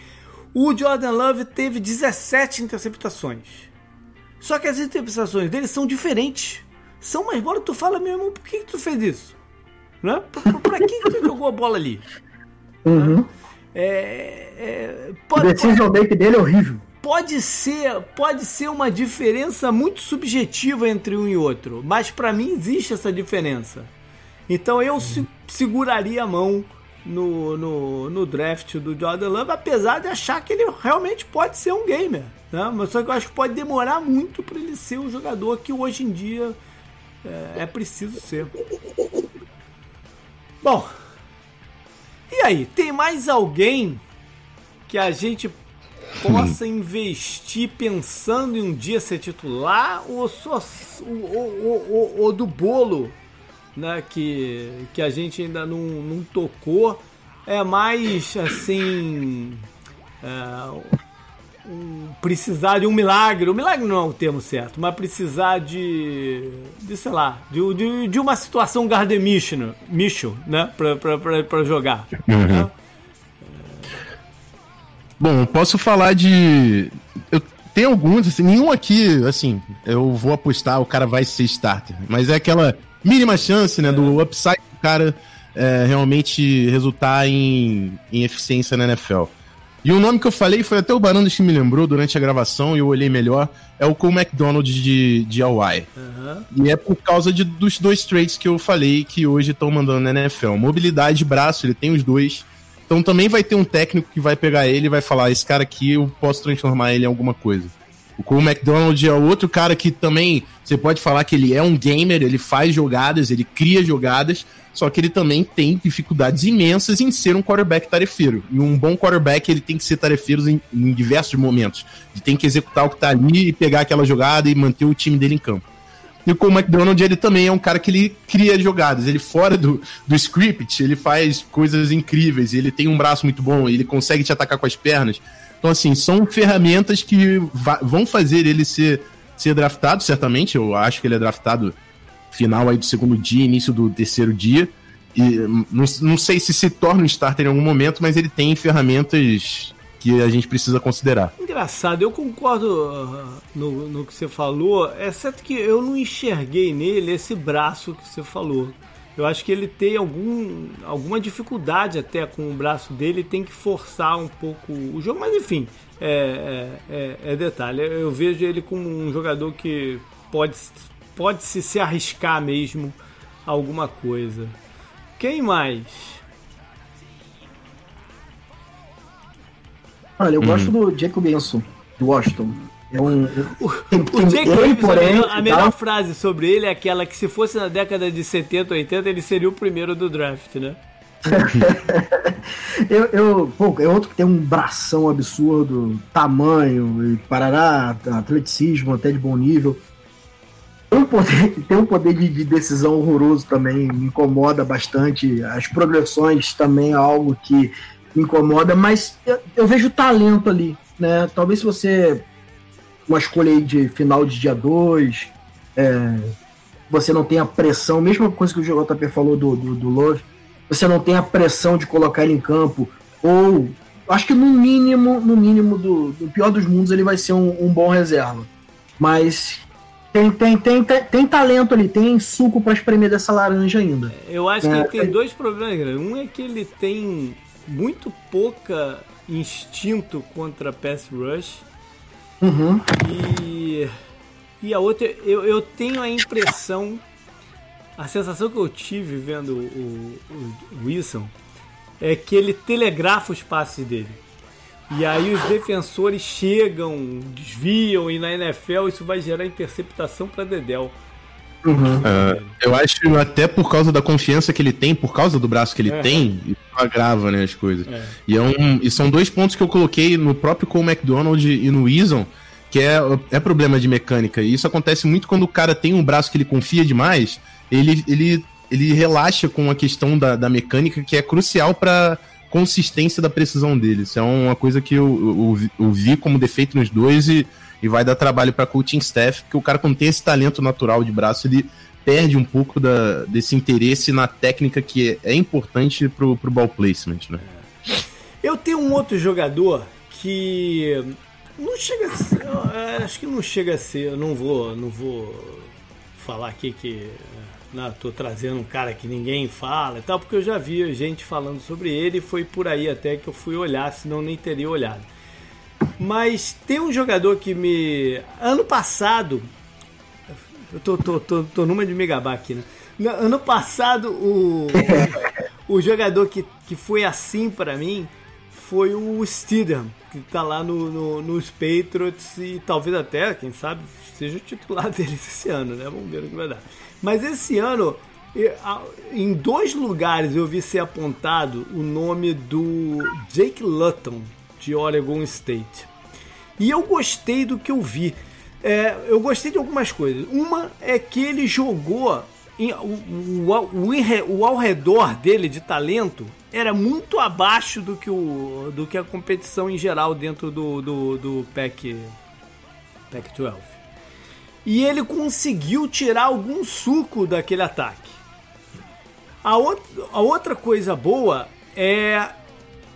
O Jordan Love teve 17 interceptações. Só que as interceptações dele são diferentes. São mais bolas. Tu fala, meu irmão, por que, que tu fez isso? Né? Pra, pra, que, que tu jogou a bola ali? Uhum. É, é, pode, o decision make dele é horrível. Pode ser, pode ser uma diferença muito subjetiva entre um e outro, mas para mim existe essa diferença. Então eu uhum. se, seguraria a mão no, no, no draft do Jordan Love, apesar de achar que ele realmente pode ser um gamer. Né? Mas só que eu acho que pode demorar muito para ele ser o jogador que hoje em dia é, é preciso ser. Bom, e aí, tem mais alguém que a gente possa investir pensando em um dia ser titular ou só o, do bolo, né, que, que a gente ainda não, não tocou, é mais assim. É, um, precisar de um milagre. O milagre não é o termo certo, mas precisar de. de sei lá, de, de, de uma situação Garden Mission, mission né? Pra, pra, pra, pra jogar. Uhum. Né? Bom, posso falar de. Eu tenho alguns, assim, nenhum aqui, assim, eu vou apostar, o cara vai ser starter. Mas é aquela mínima chance, né, do upside do cara é, realmente resultar em, em eficiência na NFL. E o nome que eu falei foi até o Barandas que me lembrou durante a gravação e eu olhei melhor. É o Cole McDonald de, de Hawaii. Uhum. E é por causa de, dos dois traits que eu falei que hoje estão mandando na NFL. Mobilidade de braço, ele tem os dois. Então também vai ter um técnico que vai pegar ele e vai falar: esse cara aqui eu posso transformar ele em alguma coisa. O Cole McDonald é outro cara que também você pode falar que ele é um gamer, ele faz jogadas, ele cria jogadas, só que ele também tem dificuldades imensas em ser um quarterback tarefeiro. E um bom quarterback, ele tem que ser tarefeiro em, em diversos momentos. Ele tem que executar o que tá ali e pegar aquela jogada e manter o time dele em campo. E o McDonald, ele também é um cara que ele cria jogadas. Ele fora do, do script, ele faz coisas incríveis. Ele tem um braço muito bom, ele consegue te atacar com as pernas. Então, assim, são ferramentas que vão fazer ele ser, ser draftado, certamente. Eu acho que ele é draftado final aí do segundo dia, início do terceiro dia. E não, não sei se se torna um starter em algum momento, mas ele tem ferramentas que a gente precisa considerar. Engraçado, eu concordo uh, no, no que você falou, exceto que eu não enxerguei nele esse braço que você falou. Eu acho que ele tem algum, alguma dificuldade até com o braço dele, tem que forçar um pouco o jogo, mas enfim, é, é, é, é detalhe. Eu vejo ele como um jogador que pode pode-se se arriscar mesmo alguma coisa. Quem mais? Olha, eu hum. gosto do Jacob Benson, do Washington. É um, o, o ele, porém, a melhor, a melhor tá... frase sobre ele é aquela que se fosse na década de 70, 80, ele seria o primeiro do draft, né? eu, eu, pô, é outro que tem um bração absurdo, tamanho, e parará, atleticismo até de bom nível. Tem um poder, tem um poder de, de, decisão horroroso também, me incomoda bastante. As progressões também é algo que me incomoda, mas eu, eu vejo talento ali, né? Talvez se você uma escolha aí de final de dia 2, é, você não tem a pressão, mesma coisa que o JP falou do, do, do Love, você não tem a pressão de colocar ele em campo, ou acho que no mínimo, no mínimo do, do pior dos mundos, ele vai ser um, um bom reserva. Mas tem, tem, tem, tem, tem talento ali, tem suco para espremer dessa laranja ainda. Eu acho que é, ele tem é... dois problemas. Um é que ele tem muito pouca instinto contra pass rush. Uhum. E, e a outra, eu, eu tenho a impressão, a sensação que eu tive vendo o, o, o Wilson é que ele telegrafa os passes dele. E aí os defensores chegam, desviam, e na NFL isso vai gerar interceptação para Dedel. Uhum. Uh, eu acho até por causa da confiança que ele tem, por causa do braço que ele é. tem, isso agrava né, as coisas. É. E, é um, e são dois pontos que eu coloquei no próprio Cole McDonald e no Eason, que é, é problema de mecânica. E isso acontece muito quando o cara tem um braço que ele confia demais, ele, ele, ele relaxa com a questão da, da mecânica que é crucial para consistência da precisão dele. Isso é uma coisa que eu, eu, eu vi como defeito nos dois e, e vai dar trabalho para coaching staff, porque o cara, quando tem esse talento natural de braço, ele perde um pouco da, desse interesse na técnica que é, é importante pro, pro ball placement, né? Eu tenho um outro jogador que não chega a ser, acho que não chega a ser, eu não vou, não vou falar aqui que né, tô trazendo um cara que ninguém fala e tal, porque eu já vi gente falando sobre ele e foi por aí até que eu fui olhar, senão nem teria olhado. Mas tem um jogador que me. Ano passado. Eu tô, tô, tô, tô numa de megabar aqui, né? Ano passado, o, o jogador que, que foi assim para mim foi o Steedham, que tá lá no, no, nos Patriots e talvez até, quem sabe, seja o titular deles esse ano, né? Vamos ver o que vai dar. Mas esse ano, em dois lugares eu vi ser apontado o nome do Jake Luton, de Oregon State. E eu gostei do que eu vi. É, eu gostei de algumas coisas. Uma é que ele jogou em, o, o, o, o, ao redor dele de talento era muito abaixo do que, o, do que a competição em geral dentro do, do, do PEC 12. E ele conseguiu tirar algum suco daquele ataque. A, outra, a outra coisa boa é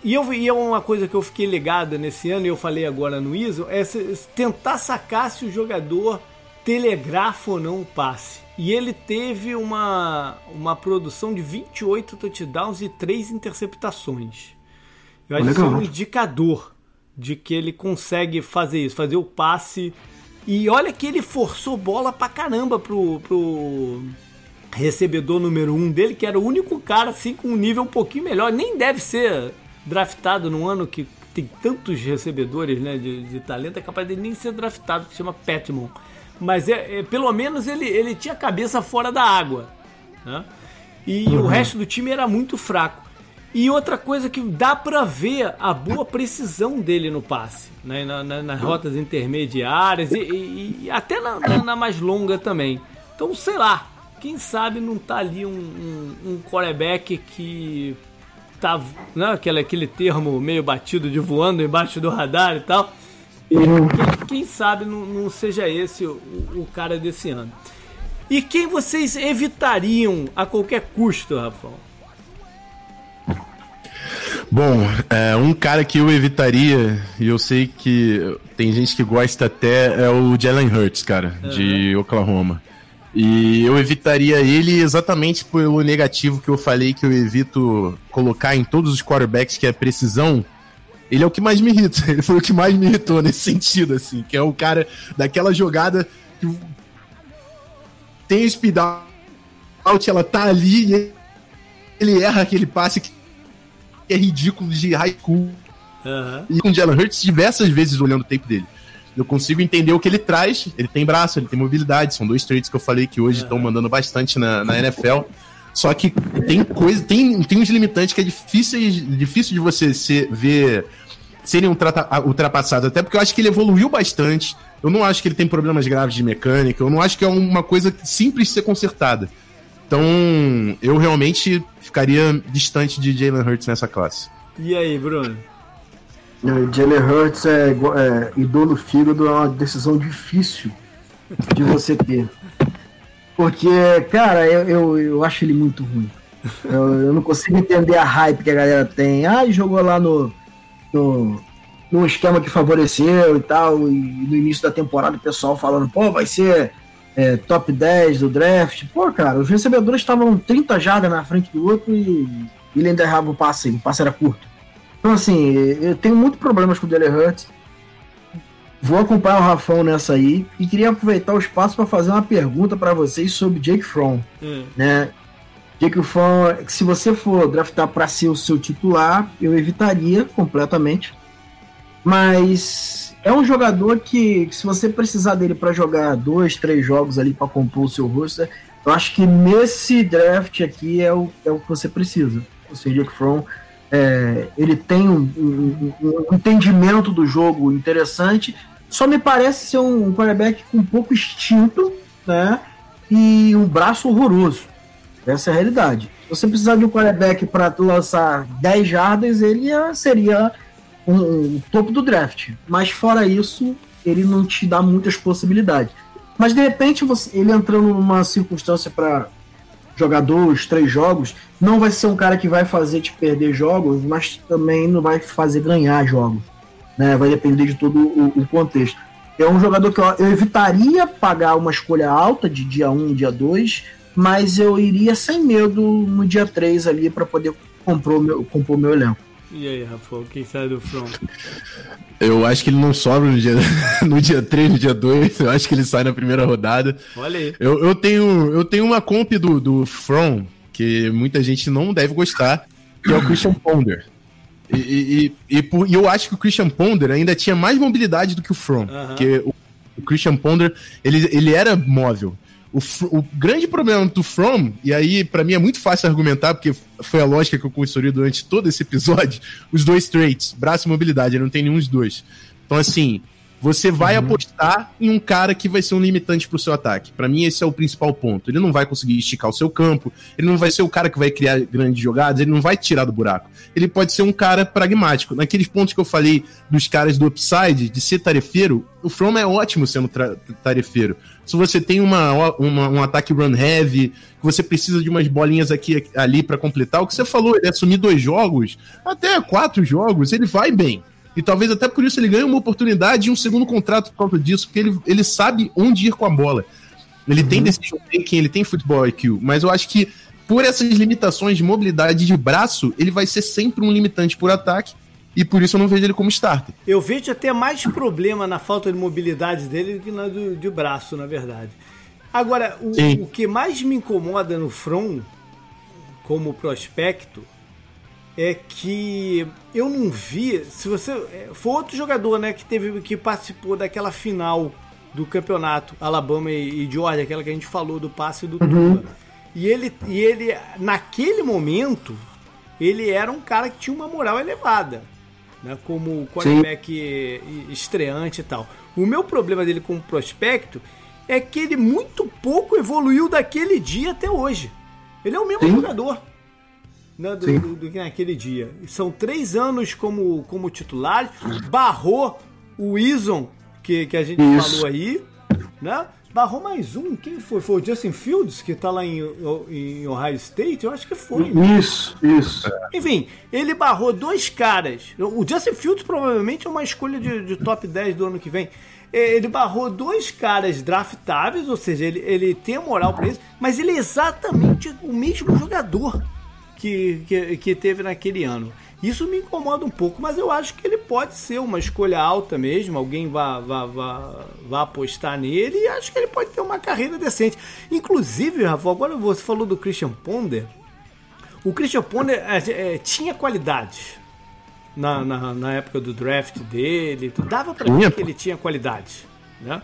e, eu, e é uma coisa que eu fiquei ligada nesse ano, e eu falei agora no ISO, é tentar sacar se o jogador telegrafa ou não o passe. E ele teve uma, uma produção de 28 touchdowns e 3 interceptações. Eu acho que é um indicador de que ele consegue fazer isso, fazer o passe. E olha que ele forçou bola pra caramba pro, pro recebedor número 1 um dele, que era o único cara assim com um nível um pouquinho melhor. Nem deve ser draftado num ano que tem tantos recebedores né, de, de talento, é capaz de nem ser draftado, que se chama Petmon. Mas é, é, pelo menos ele, ele tinha a cabeça fora da água. Né? E uhum. o resto do time era muito fraco. E outra coisa que dá para ver a boa precisão dele no passe, né? Na, na, nas rotas intermediárias e, e, e até na, na, mais longa também. Então, sei lá, quem sabe não tá ali um, um, um quarterback que tá, né, aquele, aquele termo meio batido de voando embaixo do radar e tal. E quem, quem sabe não, não, seja esse o, o, cara desse ano. E quem vocês evitariam a qualquer custo, Rafael? Bom, é, um cara que eu evitaria, e eu sei que tem gente que gosta até, é o Jalen Hurts, cara, uhum. de Oklahoma. E eu evitaria ele exatamente pelo negativo que eu falei que eu evito colocar em todos os quarterbacks, que é precisão. Ele é o que mais me irrita. Ele foi o que mais me irritou nesse sentido, assim. Que é o cara daquela jogada que tem o speed out, ela tá ali e ele erra aquele passe que é ridículo de high school. Uhum. E com o Jalen Hurts diversas vezes olhando o tempo dele eu consigo entender o que ele traz. Ele tem braço, ele tem mobilidade. São dois traits que eu falei que hoje estão mandando bastante na, na NFL. Só que tem coisa, tem, tem uns limitantes que é difícil, difícil de você ser, ver serem ultrapassados. Até porque eu acho que ele evoluiu bastante. Eu não acho que ele tem problemas graves de mecânica. Eu não acho que é uma coisa simples de ser consertada. Então, eu realmente ficaria distante de Jalen Hurts nessa classe. E aí, Bruno? Jalen Hurts é, é idolo fígado é uma decisão difícil de você ter. Porque, cara, eu, eu, eu acho ele muito ruim. Eu, eu, não consigo entender a hype que a galera tem. Ah, jogou lá no, no, no esquema que favoreceu e tal. E no início da temporada o pessoal falando, pô, vai ser é, top 10 do draft. Pô, cara, os recebedores estavam 30 jardas na frente do outro e ele ainda errava o passe, o passe era curto. Então, assim, eu tenho muito problemas com o Dele Hurts. Vou acompanhar o Rafão nessa aí e queria aproveitar o espaço para fazer uma pergunta para vocês sobre Jake Fromm, hum. né? Jake Fromm, se você for draftar para ser o seu titular, eu evitaria completamente. Mas é um jogador que, se você precisar dele para jogar dois, três jogos ali para compor o seu roster, eu acho que nesse draft aqui é o, é o que você precisa. O Jake Fromm é, ele tem um, um, um, entendimento do jogo interessante, só me parece ser um quarterback com um pouco instinto, né? E um braço horroroso. Essa é a realidade. Se você precisar de um quarterback para lançar 10 jardas, ele seria um, topo do draft. Mas fora isso, ele não te dá muitas possibilidades. Mas de repente, você, ele entrando numa circunstância para jogar dois, três jogos, não vai ser um cara que vai fazer te perder jogos, mas também não vai fazer ganhar jogos. Né? Vai depender de todo o, o contexto. É um jogador que eu, eu, evitaria pagar uma escolha alta de dia 1 um, dia 2, mas eu iria sem medo no dia 3 ali para poder compor meu, compor meu elenco. E aí, Rafa, quem sai do front? Eu acho que ele não sobra no dia, no dia 3, no dia 2. Eu acho que ele sai na primeira rodada. Olha aí. Eu, eu, tenho, eu tenho uma comp do, do From que muita gente não deve gostar, que é o Christian Ponder. E, e, e, por, e, eu acho que o Christian Ponder ainda tinha mais mobilidade do que o From. Porque o, o Christian Ponder, ele, ele era móvel. O, o, grande problema do From, e aí para mim é muito fácil argumentar, porque foi a lógica que eu construí durante todo esse episódio, os dois traits, braço e mobilidade, não tem nenhum dos dois. Então, assim, Você vai uhum. apostar em um cara que vai ser um limitante pro seu ataque. Para mim, esse é o principal ponto. Ele não vai conseguir esticar o seu campo, ele não vai ser o cara que vai criar grandes jogadas, ele não vai tirar do buraco. Ele pode ser um cara pragmático. Naqueles pontos que eu falei dos caras do upside, de ser tarefeiro, o From é ótimo sendo tarefeiro. Se você tem uma, uma, um ataque run heavy, que você precisa de umas bolinhas aqui ali para completar, o que você falou, ele assumir dois jogos, até quatro jogos, ele vai bem. E talvez até por isso ele ganhe uma oportunidade e um segundo contrato por causa disso, porque ele, ele sabe onde ir com a bola. Ele uhum. tem decision making, ele tem futebol IQ, mas eu acho que por essas limitações de mobilidade de braço, ele vai ser sempre um limitante por ataque. E por isso eu não vejo ele como starter. Eu vejo até mais problema na falta de mobilidade dele do que na do, de braço, na verdade. Agora, o, o que mais me incomoda no front, como prospecto, é que eu não vi. Se você. É, foi outro jogador, né, que teve que participou daquela final do campeonato Alabama e, Georgia, aquela que a gente falou do passe do uhum. Tua. E ele, e ele, naquele momento, ele era um cara que tinha uma moral elevada, né, como quarterback estreante e tal. O meu problema dele como prospecto é que ele muito pouco evoluiu daquele dia até hoje. Ele é o mesmo Sim. jogador né, do, do, do, que naquele dia. São três anos como, como titular, barrou o Ison, que, que a gente Isso. falou aí, né? Barrou mais um, quem foi? Foi o Justin Fields, que tá lá em, em Ohio State? Eu acho que foi. Isso, isso. Enfim, ele barrou dois caras. O Justin Fields provavelmente é uma escolha de, de top 10 do ano que vem ele barrou dois caras draftáveis, ou seja, ele, ele tem a moral para isso, mas ele é exatamente o mesmo jogador que, que, que teve naquele ano. Isso me incomoda um pouco, mas eu acho que ele pode ser uma escolha alta mesmo. Alguém vá, vá, vá, vá apostar nele e acho que ele pode ter uma carreira decente. Inclusive, Rafa, agora você falou do Christian Ponder. O Christian Ponder é, é, tinha qualidade na, na, na, época do draft dele. Dava para ver que ele tinha qualidade. Né?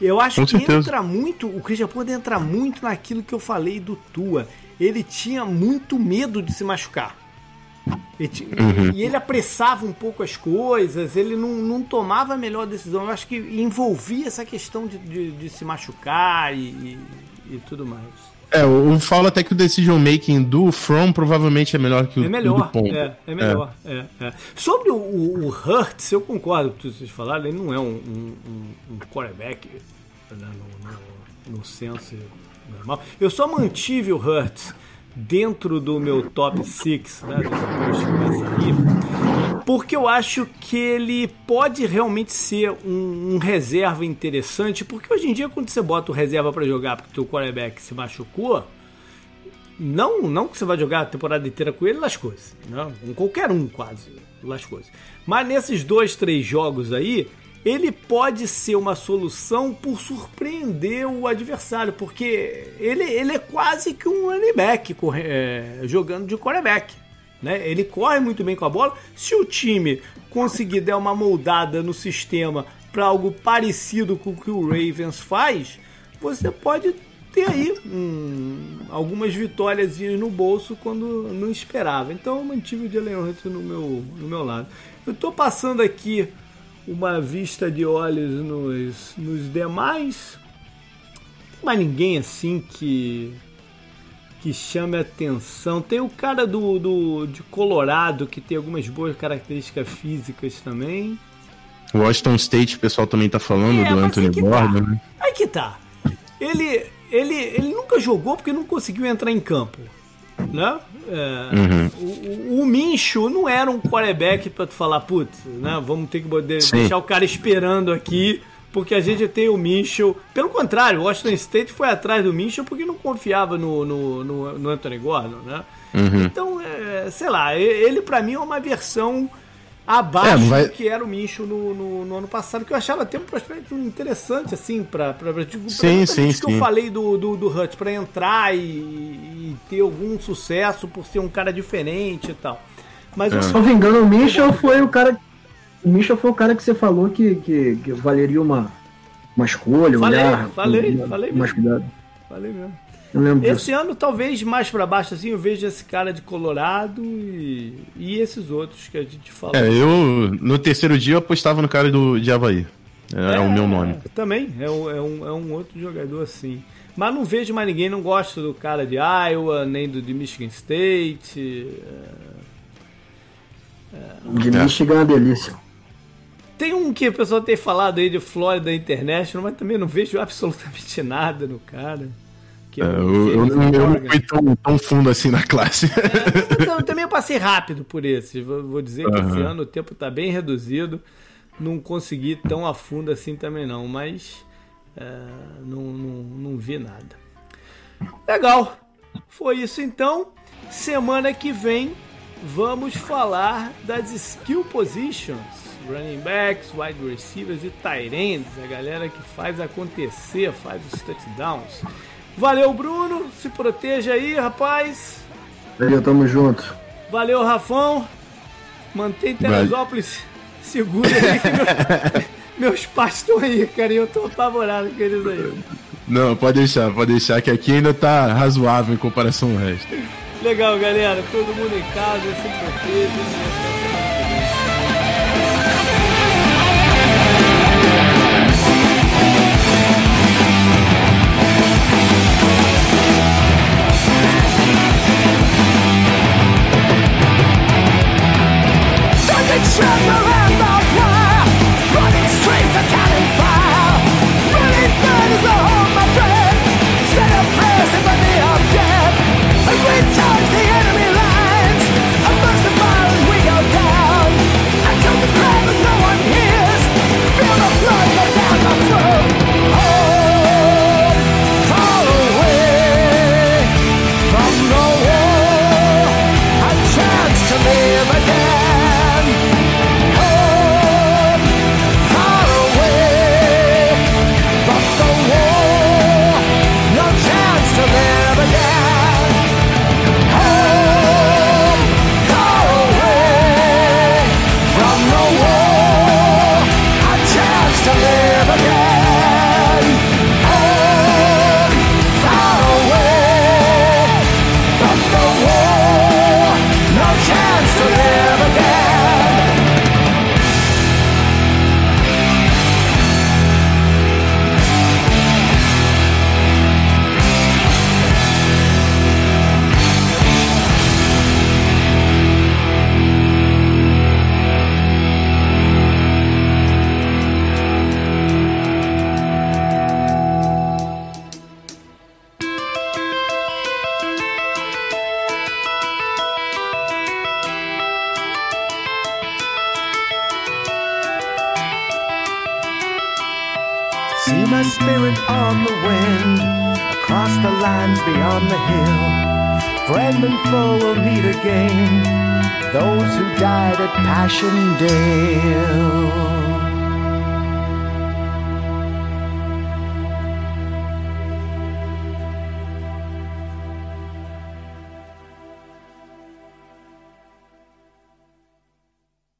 Eu acho Com que certeza. entra muito, o Christian Ponder entra muito naquilo que eu falei do Tua ele tinha muito medo de se machucar. E, uhum. e, ele apressava um pouco as coisas, ele não, não, tomava a melhor decisão. Eu acho que envolvia essa questão de, de, de se machucar e, e, e, tudo mais. É, o fala até que o decision making do From provavelmente é melhor que o, é melhor, do Pong. É, é melhor. É. É, é. Sobre o, o, Hurts, eu concordo com o que vocês falaram, ele não é um, um, um quarterback né, no, no, no senso normal. Eu só mantive o Hurts dentro do meu top 6, né, porque eu acho que ele pode realmente ser um, um, reserva interessante, porque hoje em dia quando você bota o reserva para jogar porque o quarterback se machucou, não, não que você vai jogar a temporada inteira com ele, lascou-se. Não, com qualquer um quase, lascou-se. Mas nesses dois, três jogos aí, ele pode ser uma solução por surpreender o adversário, porque ele, ele é quase que um running back é, jogando de quarterback. Né? Ele corre muito bem com a bola. Se o time conseguir dar uma moldada no sistema para algo parecido com o que o Ravens faz, você pode ter aí um, algumas vitórias no bolso quando não esperava. Então eu mantive o Jalen Hurts no meu, no meu lado. Eu estou passando aqui uma vista de olhos nos, nos demais. Não tem mais ninguém assim que que chame atenção. Tem o cara do, do de Colorado que tem algumas boas características físicas também. Washington State, o pessoal também tá falando é, do Anthony Gordon, tá. né? Aí que tá. Ele, ele, ele nunca jogou porque não conseguiu entrar em campo né? É, uhum. o, o, Mincho não era um quarterback pra tu falar, putz, né? Vamos ter que deixar o cara esperando aqui, porque a gente tem o Mincho. Pelo contrário, o Washington State foi atrás do Mincho porque não confiava no, no, no, no Anthony Gordon, né? Uhum. Então, é, sei lá, ele para mim é uma versão abaixo é, vai... do que era o Micho no, no, no, ano passado, que eu achava até um prospecto interessante, assim, pra, pra, pra, tipo, sim, pra sim, sim. que eu falei do, do, do Hutch, pra entrar e, e, ter algum sucesso por ser um cara diferente e tal. Mas é. eu... Se não me engano, o Michel foi o cara. O Michel foi o cara que você falou que, que, que valeria uma, uma escolha, falei, olhar. Falei, falei mais cuidado. Falei mesmo. Esse ano, talvez mais para baixo, assim, eu vejo esse cara de Colorado e, e esses outros que a gente falou. É, eu no terceiro dia eu apostava no cara do, de Havaí. É, é, o meu nome. Também, é um, é, um, é um outro jogador assim. Mas não vejo mais ninguém, não gosto do cara de Iowa, nem do de Michigan State. É, é... De Michigan é uma delícia. Tem um que o pessoal tem falado aí de Florida International, mas também não vejo absolutamente nada no cara. É, eu, eu, eu, eu, não fui tão, tão, fundo assim na classe. É, então, também eu passei rápido por esse. Vou, vou dizer que uhum. esse ano o tempo está bem reduzido. Não consegui tão a fundo assim também não, mas é, não, não, não vi nada. Legal. Foi isso então. Semana que vem vamos falar das skill positions, running backs, wide receivers e tight ends, a galera que faz acontecer, faz os touchdowns. Valeu, Bruno. Se proteja aí, rapaz. Valeu, tamo junto. Valeu, Rafão. Mantém Teresópolis seguro aí. meus pais estão aí, cara, e eu tô apavorado com eles aí. Não, pode deixar, pode deixar, que aqui ainda tá razoável em comparação ao resto. Legal, galera. Todo mundo em casa, se proteja. trouble.